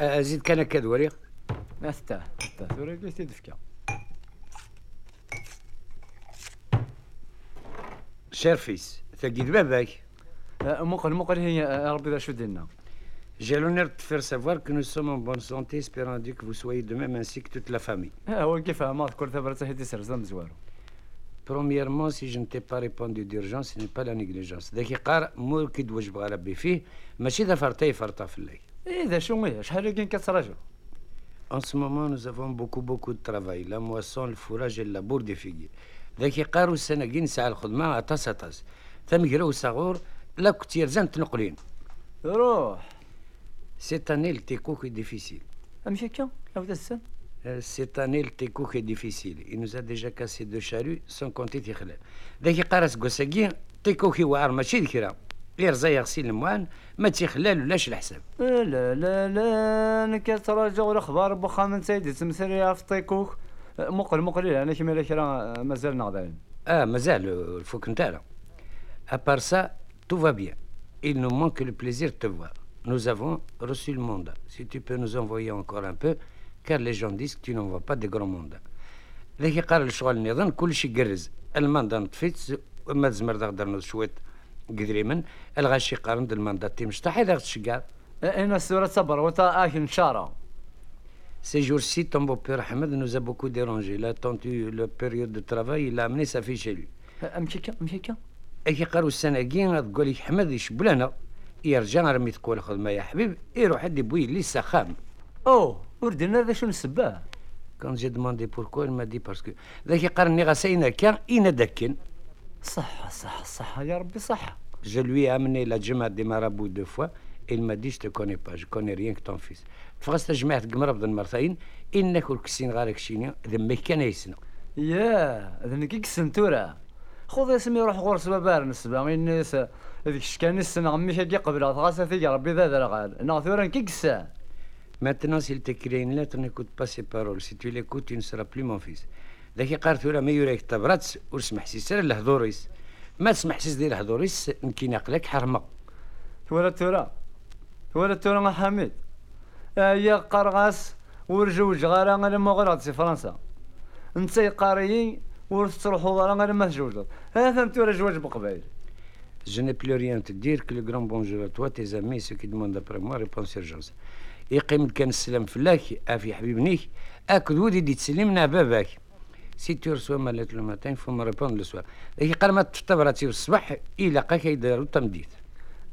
S: زيد كان كدوري
F: استاه استاه ثوري كيس تدفكا
S: شير فيس ثقيد باباك
F: مقل مقل هي ربي ذا شو دينا
S: J'ai l'honneur de faire savoir que nous sommes en bonne santé, espérant Dieu que vous soyez de même ainsi que toute la famille.
F: ما
S: Premièrement, si je ne t'ai pas répondu d'urgence, ce n'est pas la négligence. ذاك يقار مور كي دوجب ربي فيه ماشي ذا فرطي فرطا في الليل.
F: إذا شو هي شحال كاين كتراجع
S: En ce moment, nous avons beaucoup, beaucoup de travail. La moisson, le fourrage et le labour des figuiers. ذاك يقاروا السنة ساعة الخدمة أطاس أطاس. ثم يقراو صغور لا كتير زان تنقلين.
F: روح.
S: Le teco est difficile.
F: امشي هكا عاود السن
S: Euh, le tekouk est difficile. Il nous a déjà cassé deux charrues sans compter تيخلال. ذاك يقارس كوساكي تيكوكي واعر ماشي ذكرى. يرزا يغسل الموان ما تيخلال ولاش الحساب.
F: لا لا لا أنا كتراجعوا الأخبار بوخا من سيدي تمثل في طيكوك مقل مقل أنا كيما لا كرا مازال نغداين
S: Ah, مازال الفوك نتاعنا. À part ça, tout va bien. Il nous manque le plaisir de te voir. Nous avons reçu le mandat. Si tu peux nous envoyer encore un peu, car les gens disent que tu n'envoies pas de grands mandats. ذاك يقال الشغل النظام كل شيء قرز الماندا نطفيت ما تزمر تقدر شوية قدريمن الغاشي قارن د الماندا تيمشطح إذا تشقار
F: أنا السورة صبر وتا اكن شارع
S: Ces jours-ci, ton beau-père Ahmed nous a beaucoup dérangé. Il a attendu la période de travail, il a amené sa fille chez lui.
F: امشي هكا امشي هكا
S: أكي قالوا السنة كي تقول لك حمد يشبو لنا يرجع رمي تقول الخدمة يا حبيب. يروح عندي بوي لسه خام
F: أوه وردنا هذا شنو السباه
S: Quand j'ai demandé pourquoi, il m'a dit parce que ذاك يقارني غسينا كان إنا دكن
F: صح صح صح يا ربي صح
S: Je lui ai amené la Juma des marabouts deux fois. Il m'a dit, je te connais pas, je connais rien que ton fils. فغست جماعة قمرة بدن مرتين إنك والكسين غارك شينيا ذمك كان يسنا
F: يا اذا كيك سنتورا خذ اسمي روح غرس بابار نسبة غير الناس هذيك شكان السنة غمي شاكي قبل غاسا ثيك ربي ذا ذا غال أنا ثورا كيك سا
S: Maintenant, s'il t'écrit une lettre, n'écoute pas ses paroles. Si tu l'écoutes, tu ne seras plus mon fils. ذاك ثورة ما يوريك تبرات وسمح سيسر الهضوريس ما تسمح سيس ديال الهضوريس يمكن يقلك حرمة
F: ولا تورا ولا تورا حميد يا قرغاس ورجو جغارة أنا ما غلط في فرنسا انت قاريين ورث تروحوا ورا أنا ما تجوجوا هذا انت ولا جواج بقبايل
S: Je n'ai plus rien à te dire que le grand bonjour à toi, tes amis, ceux qui demandent après moi, réponse urgence. يقيم كان السلام فلاك افي حبيبنيك اكد ودي دي تسلمنا باباك سي تو رسوا ما ليت لو ماتين فو ما ريبوند لو سوار ذاك قال ما تفتبراتي الصباح يلاقاك يدارو تمديت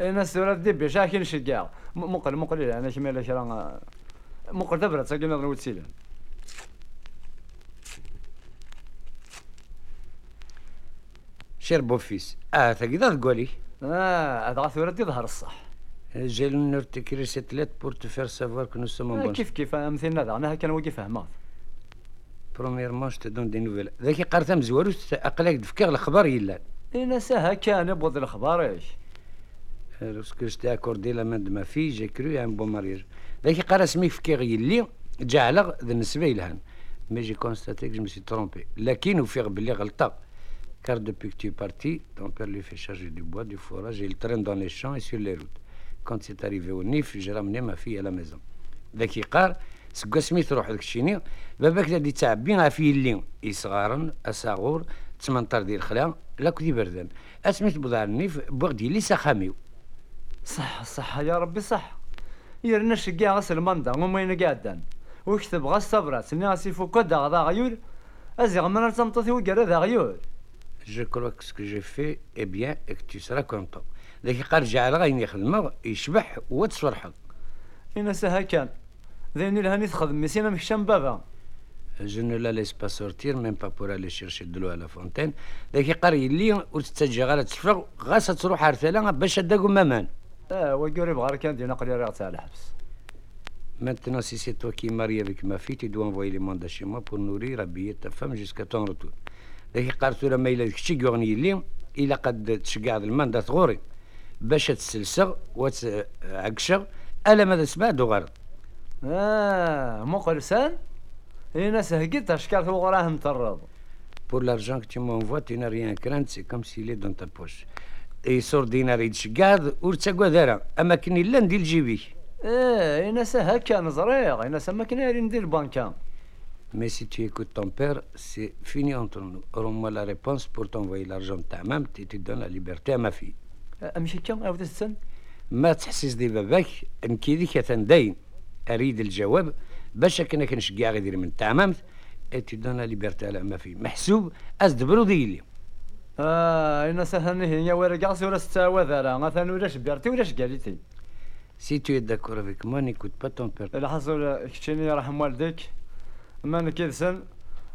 F: أنا سورة ديبي شاكين شجاع مقل مقل أنا كيما لا شرا مقل دبرة ساكن نضرب تسيلم
S: شير بوفيس آه تقدر تقولي
F: آه هذا ثورة دي ظهر الصح
S: pour te faire savoir que nous sommes en
F: آه،
S: bonne
F: كيف كيف مثلنا هذا أنا هكا نوقف فهمات
S: بروميرمون جو دون دي نوفيل ذاك قرات مزوالو اقلاك دفكيغ الخبر يلا
F: أنا ساها كان
S: بوض الخبر إيش لوسكو شتا اكوردي لا مان ما في جي كرو ان بو مارياج ذاك قرا سمي فكيغ يلي جعلغ بالنسبة الهان مي جي كونستاتي جو مسي ترومبي لكن وفيغ بلي غلطا كار depuis que tu es parti, ton père lui fait charger du bois, du forage et il traîne dans les champs et sur les routes. Quand c'est arrivé au NIF, j'ai ramené ma fille à la سكا سميت روح ذاك الشيني باباك دي تعبي غافي اللي يصغارن أساغور تمنطر ديال الخلا لا كدي بردان. أسميت بضاع النيف بوغدي لي سخاميو.
F: صح صح يا ربي صح. يرنا شقا غاس المندا هما ينا قادان ويكتب غاس صبرات سني غاس يفوكو دا غدا غيول ازيغ من تمطوثي وقرا ذا غيول
S: Je crois que ce que j'ai fait est bien et que tu seras content. ذاك قال جعل غاين يخدم يشبح وتفرحك.
F: إنا سا هكا ذيني لهاني تخدم مسينا مكشام بابا
S: Je ne la laisse pas sortir, même pas pour aller chercher de l'eau à la fontaine. ذاك قال يلي وتتجي غالا تشفغ غاسة تروح عرثالة باش تداقو مامان.
F: آه وقوري بغار كان دينا قليل راه تاع الحبس
S: Maintenant, si c'est toi qui es marié avec ma fille, tu dois envoyer les mandats chez moi pour nourrir, habiller ta femme jusqu'à ton retour. ذاك قالت له ما إلا كشي يغني اللي إلا قد تشقع الماندا غوري باش تسلسغ وتعكشغ ألا ماذا سمع دو غرض Pour l'argent que tu m'envoies, tu n'as rien à craindre, c'est comme s'il est dans ta poche. يصور دينار يتشقاد ورتساقوا دارا اما كني لا ندير جيبي
F: اه انا سا هكا نزريغ انا سا ما كنا ندير البنكه
S: Mais si tu écoutes ton père, c'est fini entre nous. Rends-moi la réponse pour t'envoyer l'argent de ta maman et tu donnes la liberté à ma fille.
F: امشي كم عاود السن
S: ما تحسس دي باباك نكي ذيك تندين أريد الجواب باش كنا كنشقع غير من تعممت donnes la liberté à ma fille. محسوب ازدبرو ديلي.
F: آه أنا سا هني هي ورقاس ولا ستاوى ذرا مثلا ولاش بيرتي ولاش قاليتي
S: tu es d'accord avec moi, n'écoute pas ton père.
F: اللي حصل كتشيني يرحم والديك. ما أنا كي سن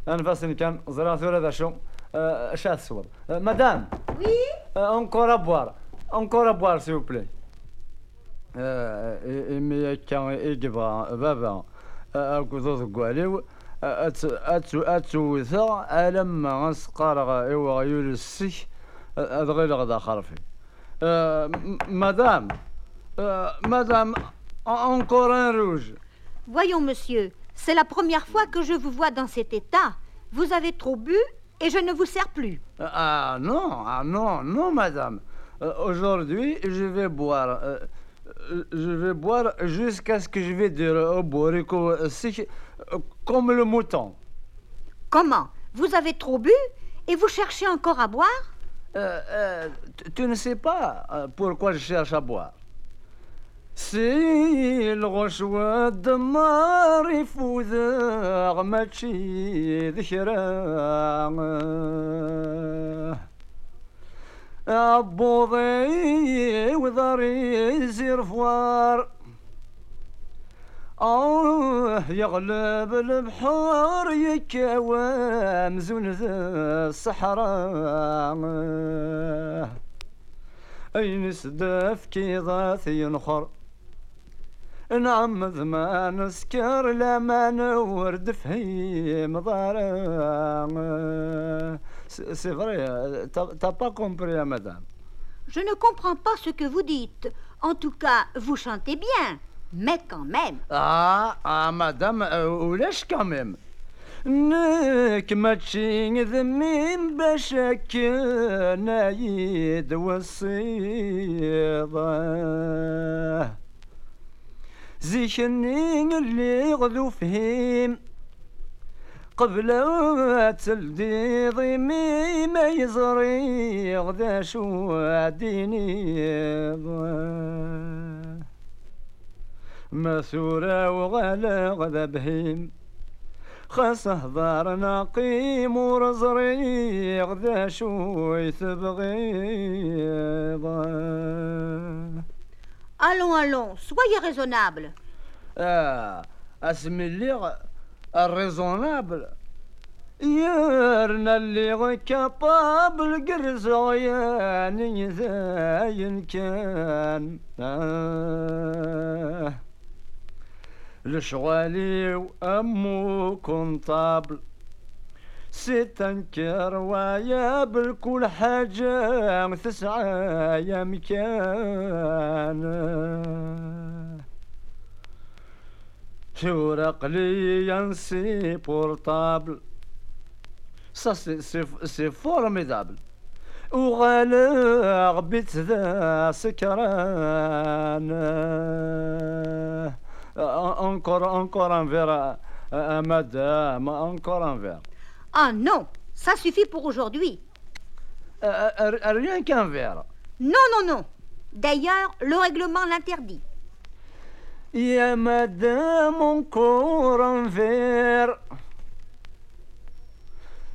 F: انفاسني كان زرات ولا ذا شو؟ آه، شات صور آه، مدام.
T: وي؟
F: أنكور أبوار. أنكور أبوار سي بلاي madame madame encore un rouge.
T: Voyons monsieur c'est la première fois que je vous vois dans cet état. Vous avez trop bu et je ne vous sers plus.
F: Ah non ah non non madame. Aujourd'hui je vais boire euh, euh, je vais boire jusqu'à ce que je vais dire au borico euh, si- euh, comme le mouton.
T: Comment Vous avez trop bu et vous cherchez encore à boire
F: Euh, euh, tu- tu ne sais pas euh, pourquoi je cherche à boire. Si الغشوة الدمار يفوز ماشي ذكرى عبوضي وضري زير فوار آه يغلب البحر يكوام زون الصحراء. أين سدف كيضاث ينخر نعم ذما نسكر لما نورد فهيم ضارع. سي فري t'as pas compris madame
T: Je ne comprends pas ce que vous dites. En tout cas, vous chantez bien. Mais quand même.
F: اه اه مدام آه، ولاش كاميم نك ماشي ذميم باش نايد والصيدة زيشني اللي غذو فهيم قبل تلدي ضيمي ما يزري غدا شو ديني مثورة وغلا غدا بهيم خاصة هضار نقيم ورزري غدا شوي تبغيض
T: Allons, allons, soyez raisonnable.
F: آه أسمي اللي الريزونابل. يارنا اللي غي كابابل قرزغياني ذاين كان. آه. لشغالي وأمو كونطابل ستنكر ويا بالكل حاجة تسعى يا مكان تورق لي ينسي بورتابل Ça, c'est- c'est c'est formidable. وغالغ بيت ذا سكران encore encore un verre euh, madame encore un verre
T: Ah non, ça suffit pour aujourd'hui.
F: Euh, euh, rien qu'un verre
T: Non, non, non. D'ailleurs, le règlement l'interdit.
F: يا مدام verre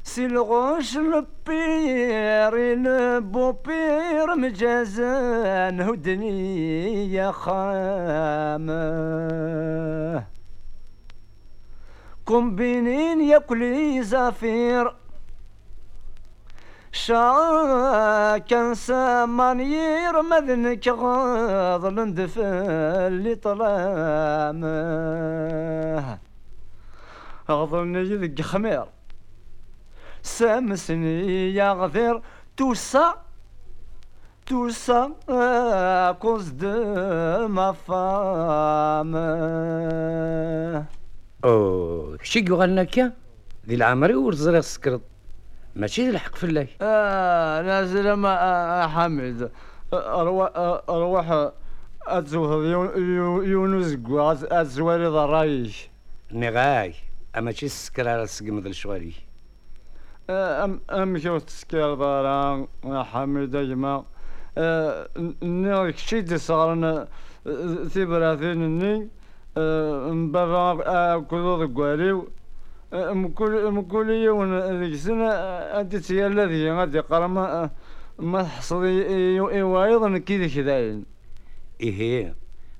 F: سي الغوش البير البوبير مجازان هدني يا خامة. كومبينين ياكلي زفير شا كان سامانير مذنك غاضل ندفل اللي طلامه غضلني ذق خمير سامسني يا غفير. توسا توسا كوز دو ما فام
S: أو شي يغنى كا ذي العمري ورزري السكرت ماشي الحق في الله.
F: آه نازل ما آه حمد أروح أروح اتزوهر يونس قواز اتزواري ضرايش.
S: نغاي. أما شي السكر على السقم ذا الشواري
F: ام أم شو تسكر ضران يا حمد يما نيك شي دي صارنا ثبراثين ني مبابا كل قواليو. مكل مكل يوم ذيك السنة أنت يا الذي غادي يقرا ما ما تحصل ايوا كذا كذا.
S: إيه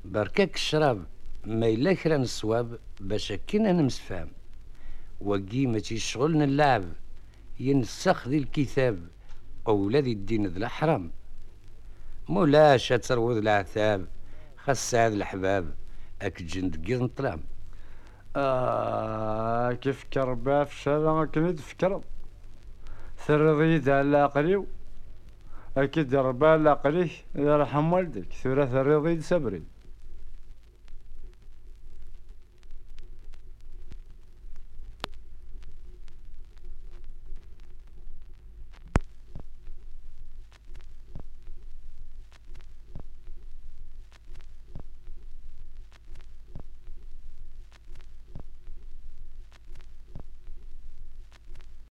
S: بركاك الشراب ما إلا كرا الصواب باش كينا نمسفام وقي ماشي شغلنا اللعب ينسخ ذي الكتاب أولاد الدين ذي الأحرام. مولاش تروض العتاب خاص سعد الحباب أك جند قيض نطلام
F: آه كيف كربا في الشارع؟ كني تفكر ثرضي على عقلي أكيد ربا على عقلي يرحم والديك. ثلاثة رضي سبري